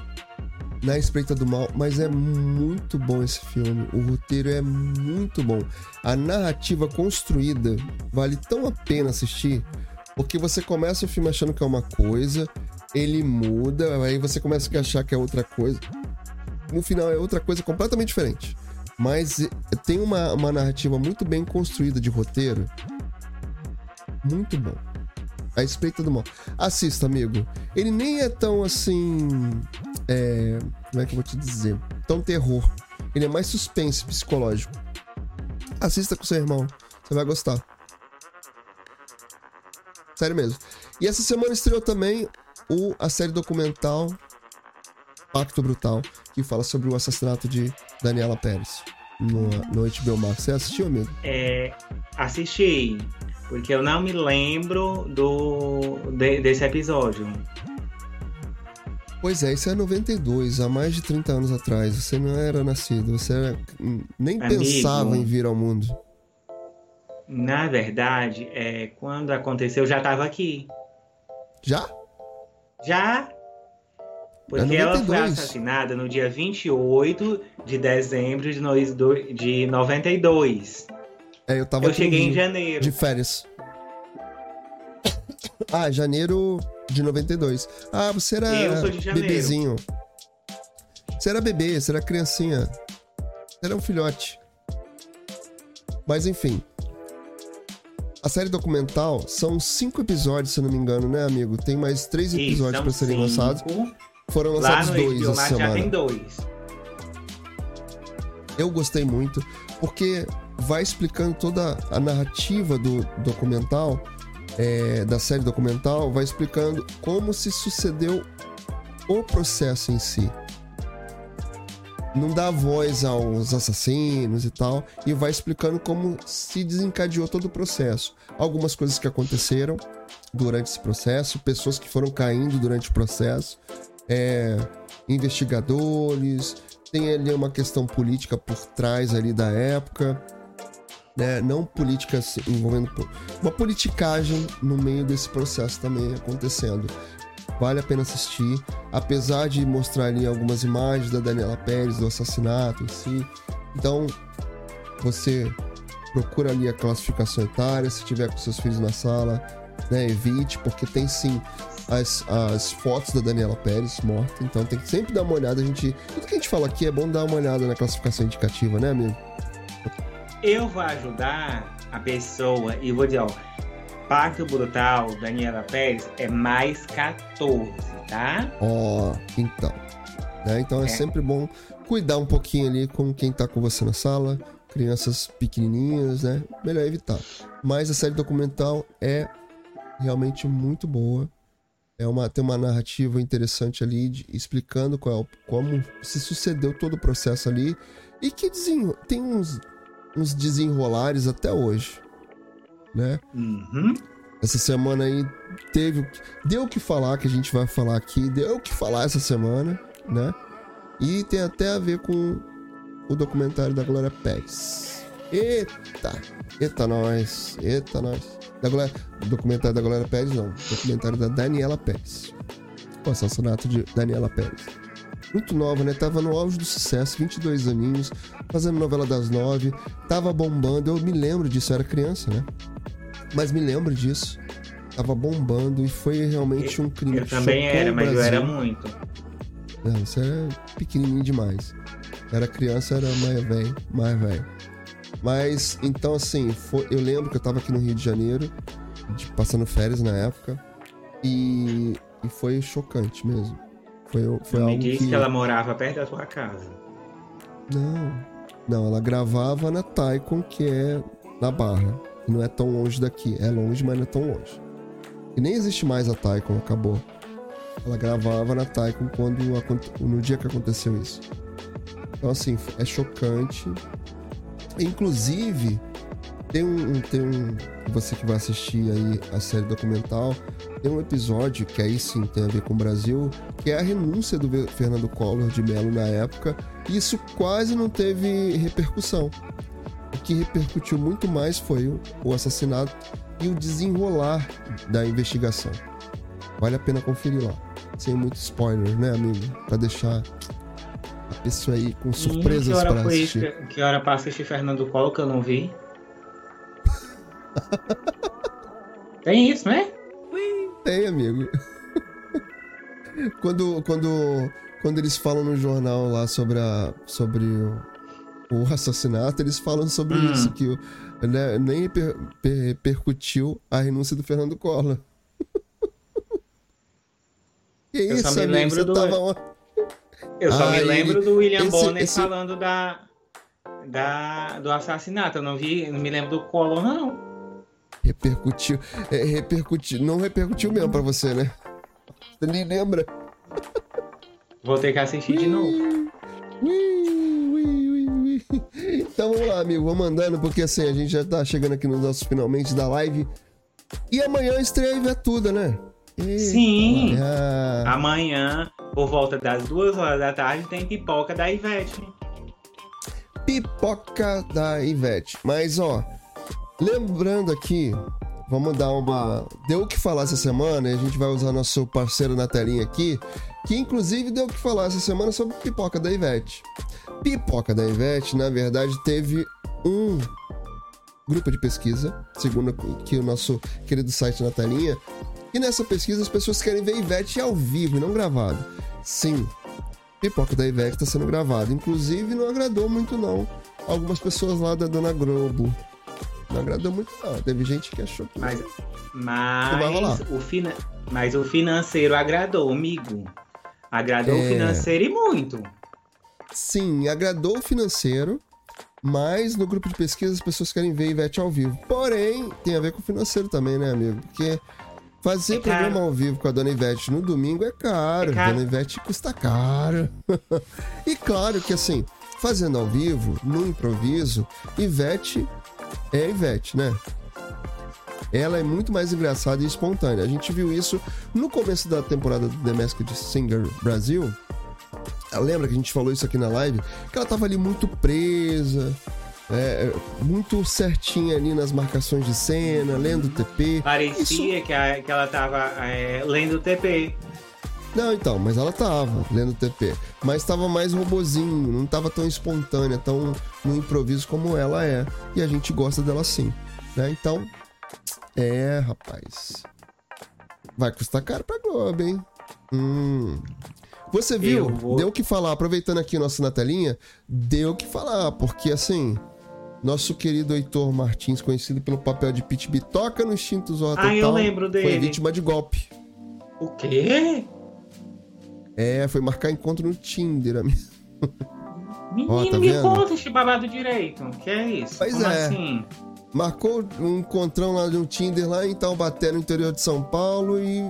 na Espreita do Mal, mas é muito bom esse filme. O roteiro é muito bom. A narrativa construída vale tão a pena assistir, porque você começa o filme achando que é uma coisa, ele muda, aí você começa a achar que é outra coisa. No final é outra coisa completamente diferente. Mas eh, tem uma, uma narrativa muito bem construída de roteiro. Muito bom. A Espreita do Mal. Assista, amigo. Ele nem é tão assim. É, como é que eu vou te dizer? Tão terror. Ele é mais suspense psicológico. Assista com seu irmão. Você vai gostar. Sério mesmo. E essa semana estreou também o, a série documental Pacto Brutal, que fala sobre o assassinato de Daniela Pérez no, no HBO Max. Você assistiu, amigo? É, assisti. Porque eu não me lembro do de, desse episódio. Pois é, isso é 92, há mais de 30 anos atrás. Você não era nascido, você era, nem Amigo, pensava em vir ao mundo. Na verdade, é, quando aconteceu, eu já estava aqui. Já? Já. Porque ela foi assassinada no dia 28 de dezembro de, no, de 92. É, eu tava Eu cheguei em janeiro. De férias. Ah, janeiro de 92. Ah, você era bebezinho. Você era bebê, você era criancinha. Você era um filhote. Mas enfim. A série documental são cinco episódios, se eu não me engano, né, amigo? Tem mais três episódios para serem lançados. Foram lançados dois essa semana. Já tem dois. Eu gostei muito, porque vai explicando toda a narrativa do documental, é, da série documental, vai explicando como se sucedeu o processo em si. não dá voz aos assassinos e tal, e vai explicando como se desencadeou todo o processo. Algumas coisas que aconteceram durante esse processo, pessoas que foram caindo durante o processo, é, investigadores, tem ali uma questão política por trás ali da época, né? Não política envolvendo uma politicagem no meio desse processo também acontecendo. Vale a pena assistir, apesar de mostrar ali algumas imagens da Daniela Pérez, do assassinato em si. Então, você procura ali a classificação etária, se tiver com seus filhos na sala, né, evite, porque tem sim as, as fotos da Daniela Pérez morta, então tem que sempre dar uma olhada. A gente, tudo que a gente fala aqui é bom dar uma olhada na classificação indicativa, né, amigo? Eu vou ajudar a pessoa e vou dizer, ó, Pacto Brutal, Daniela Pérez, é mais 14, tá? Ó, oh, então. Né? Então é, é, sempre bom cuidar um pouquinho ali com quem tá com você na sala, crianças pequenininhas, né? Melhor evitar. Mas a série documental é realmente muito boa. É uma, tem uma narrativa interessante ali, de, explicando qual, como se sucedeu todo o processo ali. E que tem uns, uns desenrolares até hoje né? Uhum. Essa semana aí teve. Deu o que falar, que a gente vai falar aqui, deu o que falar essa semana, né? E tem até a ver com o documentário da Glória Pérez. Eita! Eita nós! Eita nós! Da Glória, documentário da Glória Pérez, não. Documentário da Daniela Pérez. O assassinato de Daniela Pérez. Muito nova, né? Tava no auge do sucesso, 22 aninhos, fazendo novela das nove, tava bombando. Eu me lembro disso, eu era criança, né? mas me lembro disso. Tava bombando e foi realmente um crime. Eu também era, mas eu era muito. Não, você era pequenininho demais. Era criança, era mais velho, mais velho. Mas, então assim, foi, eu lembro que eu tava aqui no Rio de Janeiro, de, passando férias na época, e, e foi chocante mesmo. Foi, foi algo me disse que... que ela morava perto da sua casa. Não, não, ela gravava na Taikon, que é na Barra não é tão longe daqui. É longe, mas não é tão longe. E nem existe mais a Taikon, acabou. Ela gravava na Taikon quando no dia que aconteceu isso. Então assim, é chocante. Inclusive, tem um, tem um. Você que vai assistir aí a série documental, tem um episódio que aí sim tem a ver com o Brasil, que é a renúncia do Fernando Collor de Mello na época. E isso quase não teve repercussão. O que repercutiu muito mais foi o, assassinato e o desenrolar da investigação. Vale a pena conferir lá. Sem muito spoiler, né, amigo? Pra deixar a pessoa aí com surpresas para assistir. Que, que hora pra assistir Fernando Collor que eu não vi? Tem isso, né? Tem, amigo. quando, quando, quando eles falam no jornal lá sobre, a, sobre o assassinato, eles falam sobre hum. isso, que né, nem per, per, percutiu a renúncia do Fernando Collor. que eu isso, amigo? lembro Você do... Tava... Eu só ah, me lembro ele... do William esse, Bonner esse... falando da, da, do assassinato. Eu não vi, não me lembro do Collor, não. Repercutiu. É, repercutiu. Não repercutiu mesmo pra você, né? Você nem lembra. Vou ter que assistir de novo. Então vamos lá, amigo, vamos andando, porque assim, a gente já tá chegando aqui nos nossos finalmente da live. E amanhã estreia e tudo, né? Eita, Sim! Amanhã, por volta das duas horas da tarde, tem pipoca da Ivete. Pipoca da Ivete. Mas, ó, lembrando aqui, vamos dar uma. Deu o que falar essa semana, e a gente vai usar nosso parceiro na telinha aqui, que inclusive deu o que falar essa semana sobre pipoca da Ivete. Pipoca da Ivete, na verdade, teve um grupo de pesquisa, segundo que o nosso querido site na telinha, e nessa pesquisa as pessoas querem ver Ivete ao vivo e não gravado. Sim, Pipoca da Ivete está sendo gravado. Inclusive, não agradou muito, não. Algumas pessoas lá da Dona Globo. Não agradou muito, não. Teve gente que achou que. Mas, mas, o, fina... mas o financeiro agradou, amigo. Agradou é... o financeiro e muito. Sim, agradou o financeiro, mas no grupo de pesquisa as pessoas querem ver Ivete ao vivo. Porém, tem a ver com o financeiro também, né, amigo? Porque Fazer É programa ao vivo com a Dona Ivete no domingo é caro. É caro. Dona Ivete custa caro. e claro que assim, fazendo ao vivo, no improviso, Ivete é Ivete, né? Ela é muito mais engraçada e espontânea. A gente viu isso no começo da temporada do The Masked Singer Brasil. Lembra que a gente falou isso aqui na live? Que ela tava ali muito presa, é, muito certinha ali nas marcações de cena, lendo o TP. Parecia que, a- que ela tava é, lendo o TP. Não, então, mas ela tava lendo TP. Mas tava mais robozinho, não tava tão espontânea, tão no improviso como ela é. E a gente gosta dela assim, né? Então, é, rapaz. Vai custar caro pra Globo, hein? Hum. Você viu? Vou- Deu o que falar. Aproveitando aqui o nosso na telinha, deu o que falar, porque assim. Nosso querido Heitor Martins, conhecido pelo papel de Pit Bitoca no Instinto Zorra Ah, eu lembro foi dele. vítima de golpe. O quê? É, foi marcar encontro no Tinder, amigo. Menino, Ó, tá me vendo? conta esse babado direito. Que é isso? Pois Como é. assim? Marcou um encontrão lá no Tinder lá em Taubaté, no interior de São Paulo e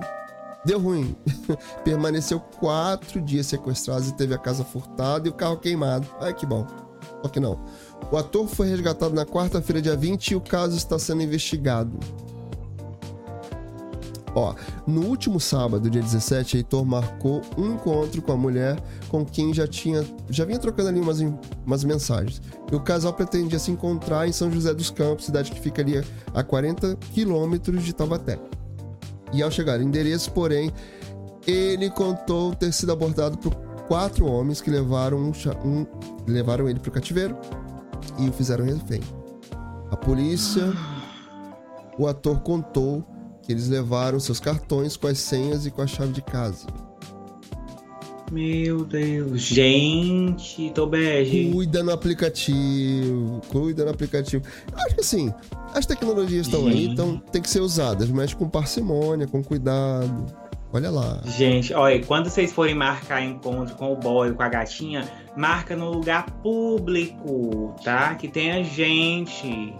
deu ruim. Permaneceu quatro dias sequestrado e teve a casa furtada e o carro queimado. Ai, que bom. Só que não. O ator foi resgatado na quarta-feira, dia 20, e o caso está sendo investigado. Ó, no último sábado, dia 17, Heitor marcou um encontro com a mulher com quem já tinha já vinha trocando ali umas, umas mensagens. E o casal pretendia se encontrar em São José dos Campos, cidade que fica ali a 40 quilômetros de Taubaté. E ao chegar no endereço, porém, ele contou ter sido abordado por quatro homens que levaram, um, um- levaram ele para o cativeiro e o fizeram refém. A polícia, o ator contou que eles levaram seus cartões com as senhas e com a chave de casa. Meu Deus. Gente, Tobege. Cuida no aplicativo, cuida no aplicativo. Acho que assim, as tecnologias estão aí, então tem que ser usadas, mas com parcimônia, com cuidado. Olha lá. Gente, olha, quando vocês forem marcar encontro com o boy com a gatinha, marca no lugar público, tá? Que tenha gente.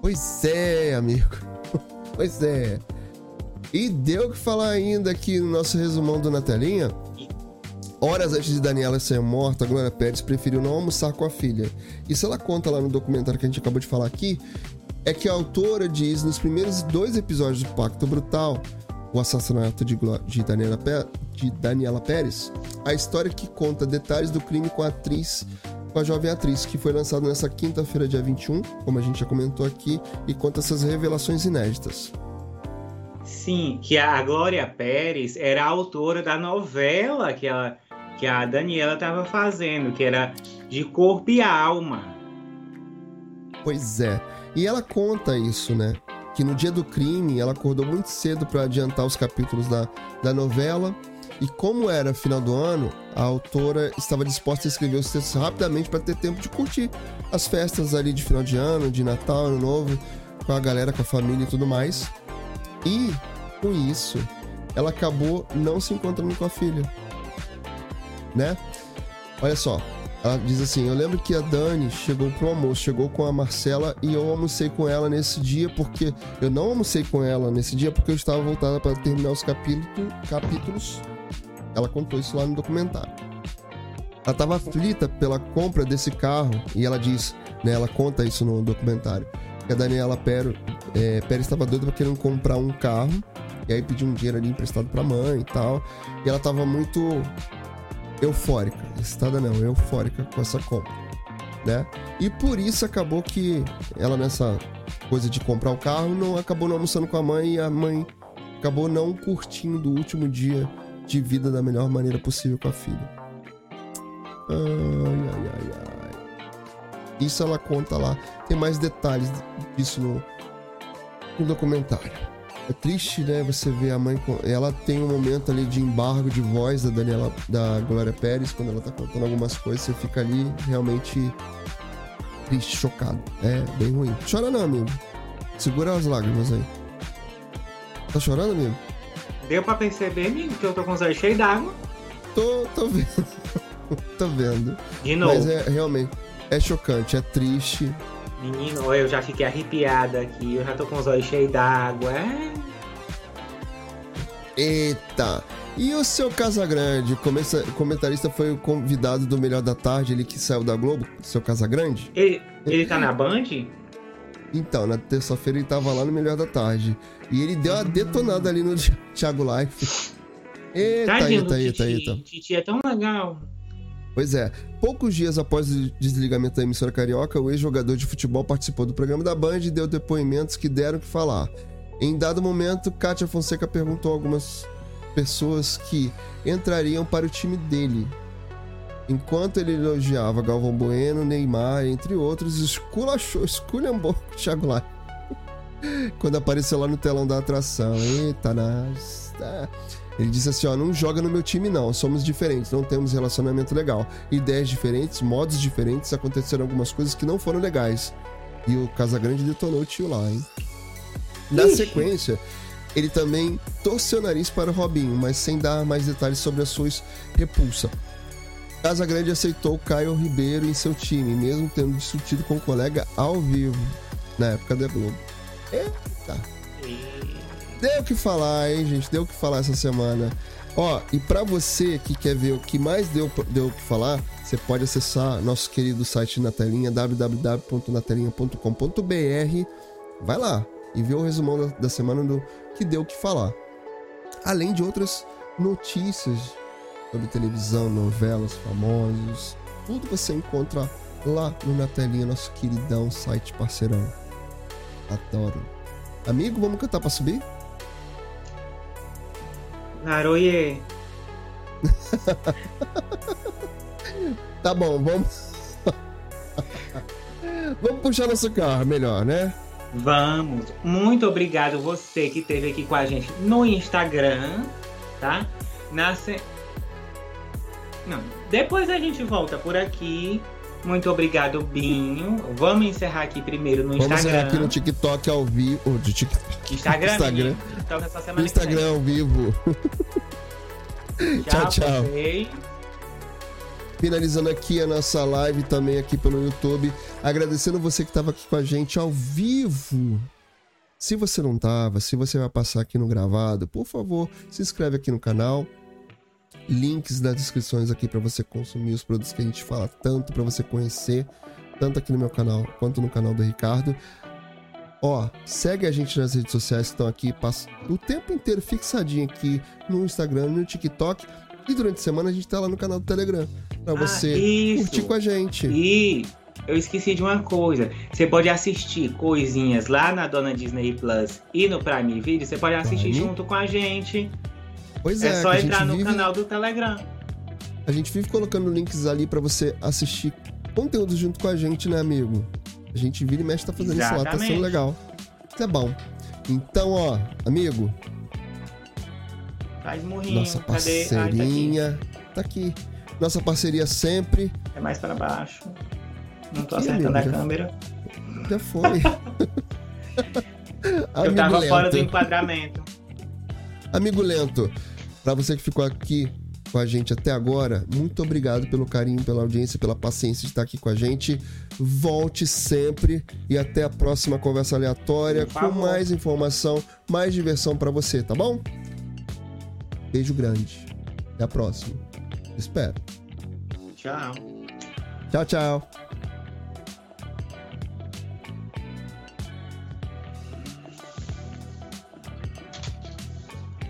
Pois é, amigo. pois é. E deu que falar ainda aqui no nosso resumão do Na Telinha. Horas antes de Daniela ser morta, Glória Pérez preferiu não almoçar com a filha. Isso ela conta lá no documentário que a gente acabou de falar aqui. É que a autora diz nos primeiros dois episódios do Pacto Brutal, o assassinato de, de Daniela, de Daniela Pérez, a história que conta detalhes do crime com a atriz, com a jovem atriz, que foi lançado nessa quinta-feira, dia 21, como a gente já comentou aqui, e conta essas revelações inéditas. Sim, que a Glória Pérez era a autora da novela que, ela, que a Daniela estava fazendo, que era De Corpo e Alma. Pois é. E ela conta isso, né? Que no dia do crime ela acordou muito cedo para adiantar os capítulos da, da novela. E como era final do ano, a autora estava disposta a escrever os textos rapidamente para ter tempo de curtir as festas ali de final de ano, de Natal, Ano Novo, com a galera, com a família e tudo mais. E com isso, ela acabou não se encontrando com a filha. Né? Olha só, ela diz assim: Eu lembro que a Dani chegou pro almoço, chegou com a Marcela e eu almocei com ela nesse dia porque. Eu não almocei com ela nesse dia porque eu estava voltada para terminar os capítulo, capítulos. Ela contou isso lá no documentário. Ela estava aflita pela compra desse carro e ela diz, né? Ela conta isso no documentário. Que a Daniela Pero, é, Pérez estava doida para querendo comprar um carro e aí pediu um dinheiro ali emprestado pra mãe e tal. E ela tava muito eufórica, excitada não, eufórica com essa compra, né? E por isso acabou que ela nessa coisa de comprar o carro não acabou não almoçando com a mãe e a mãe acabou não curtindo o último dia de vida da melhor maneira possível com a filha. Ai, ai, ai, ai. Isso ela conta lá. Tem mais detalhes disso no, no documentário. É triste, né? Você vê a mãe. Ela tem um momento ali de embargo de voz da Daniela, da Glória Pérez, quando ela tá contando algumas coisas, você fica ali realmente triste, chocado. É bem ruim. Chora não, amigo. Segura as lágrimas aí. Tá chorando, amigo? Deu pra perceber, amigo, que eu tô com os olhos cheios d'água? Tô, tô vendo. tô vendo. De novo. Mas é realmente. É chocante, é triste. Menino, eu já fiquei arrepiada aqui, eu já tô com os olhos cheios d'água. É. Eita! E o seu Casagrande, comentarista, foi o convidado do Melhor da Tarde, ele que saiu da Globo, seu Casagrande? Ele, ele tá na Band? Então, na terça-feira ele tava lá no Melhor da Tarde. E ele deu uma detonada ali no Thiago Life. Eita, Tadinho eita, eita, eita. Titi é tão legal. Pois é, poucos dias após o desligamento da emissora carioca, o ex-jogador de futebol participou do programa da Band e deu depoimentos que deram que falar. Em dado momento, Kátia Fonseca perguntou a algumas pessoas que entrariam para o time dele. Enquanto ele elogiava Galvão Bueno, Neymar, entre outros, esculachou, esculhambou o Thiago Lai. Quando apareceu lá no telão da atração. Eita, nas. Ele disse assim: ó, não joga no meu time, não. Somos diferentes, não temos relacionamento legal. Ideias diferentes, modos diferentes, aconteceram algumas coisas que não foram legais. E o Casagrande detonou o tio lá, hein? Na Ixi. sequência, ele também torceu o nariz para o Robinho, mas sem dar mais detalhes sobre a sua repulsa. Casagrande aceitou Caio Ribeiro em seu time, mesmo tendo discutido com o colega ao vivo, na época da Globo. Eita! Deu o que falar, hein, gente? Deu o que falar essa semana. Ó, e para você que quer ver o que mais deu, deu o que falar, você pode acessar nosso querido site na telinha, www.natelinha.com.br. Vai lá e vê o resumão da, da semana do que deu o que falar. Além de outras notícias sobre televisão, novelas, famosos. Tudo você encontra lá no Na Telinha, nosso queridão site parceirão. Adoro. Amigo, vamos cantar pra subir? Naroye. tá bom, vamos. vamos puxar nosso carro, melhor, né? Vamos. Muito obrigado você que esteve aqui com a gente no Instagram, tá? Na se... Não, depois a gente volta por aqui. Muito obrigado, Binho. Vamos encerrar aqui primeiro no Vamos Instagram. Vamos encerrar aqui no TikTok ao vivo. Oh, TikTok. Instagram. Instagram. TikTok Instagram ao vivo. tchau, tchau. Finalizando aqui a nossa live também aqui pelo YouTube. Agradecendo você que estava aqui com a gente ao vivo. Se você não estava, se você vai passar aqui no gravado, por favor, se inscreve aqui no canal links nas descrições aqui para você consumir os produtos que a gente fala tanto, para você conhecer, tanto aqui no meu canal quanto no canal do Ricardo. Ó, segue a gente nas redes sociais que estão aqui, passa o tempo inteiro fixadinho aqui no Instagram, no TikTok. E durante a semana a gente tá lá no canal do Telegram. Pra ah, você isso. curtir com a gente. E eu esqueci de uma coisa. Você pode assistir coisinhas lá na Dona Disney Plus e no Prime Video. Você pode assistir Prime. junto com a gente. Pois é. É só entrar no vive... canal do Telegram. A gente vive colocando links ali para você assistir conteúdo junto com a gente, né, amigo? A gente vira e mexe tá fazendo Exatamente. isso lá, tá sendo legal. Isso é bom. Então, ó, amigo. Faz morrinho. Nossa parceirinha. Ai, tá, aqui. tá, aqui. Nossa parceria sempre. É mais para baixo. Não tô aqui, acertando amigo, a já... câmera. Já foi. Eu tava lento. fora do enquadramento. Amigo lento, para você que ficou aqui com a gente até agora, muito obrigado pelo carinho, pela audiência, pela paciência de estar aqui com a gente. Volte sempre e até a próxima conversa aleatória com mais informação, mais diversão para você, tá bom? Beijo grande. Até a próxima. Espero. Tchau. Tchau, tchau.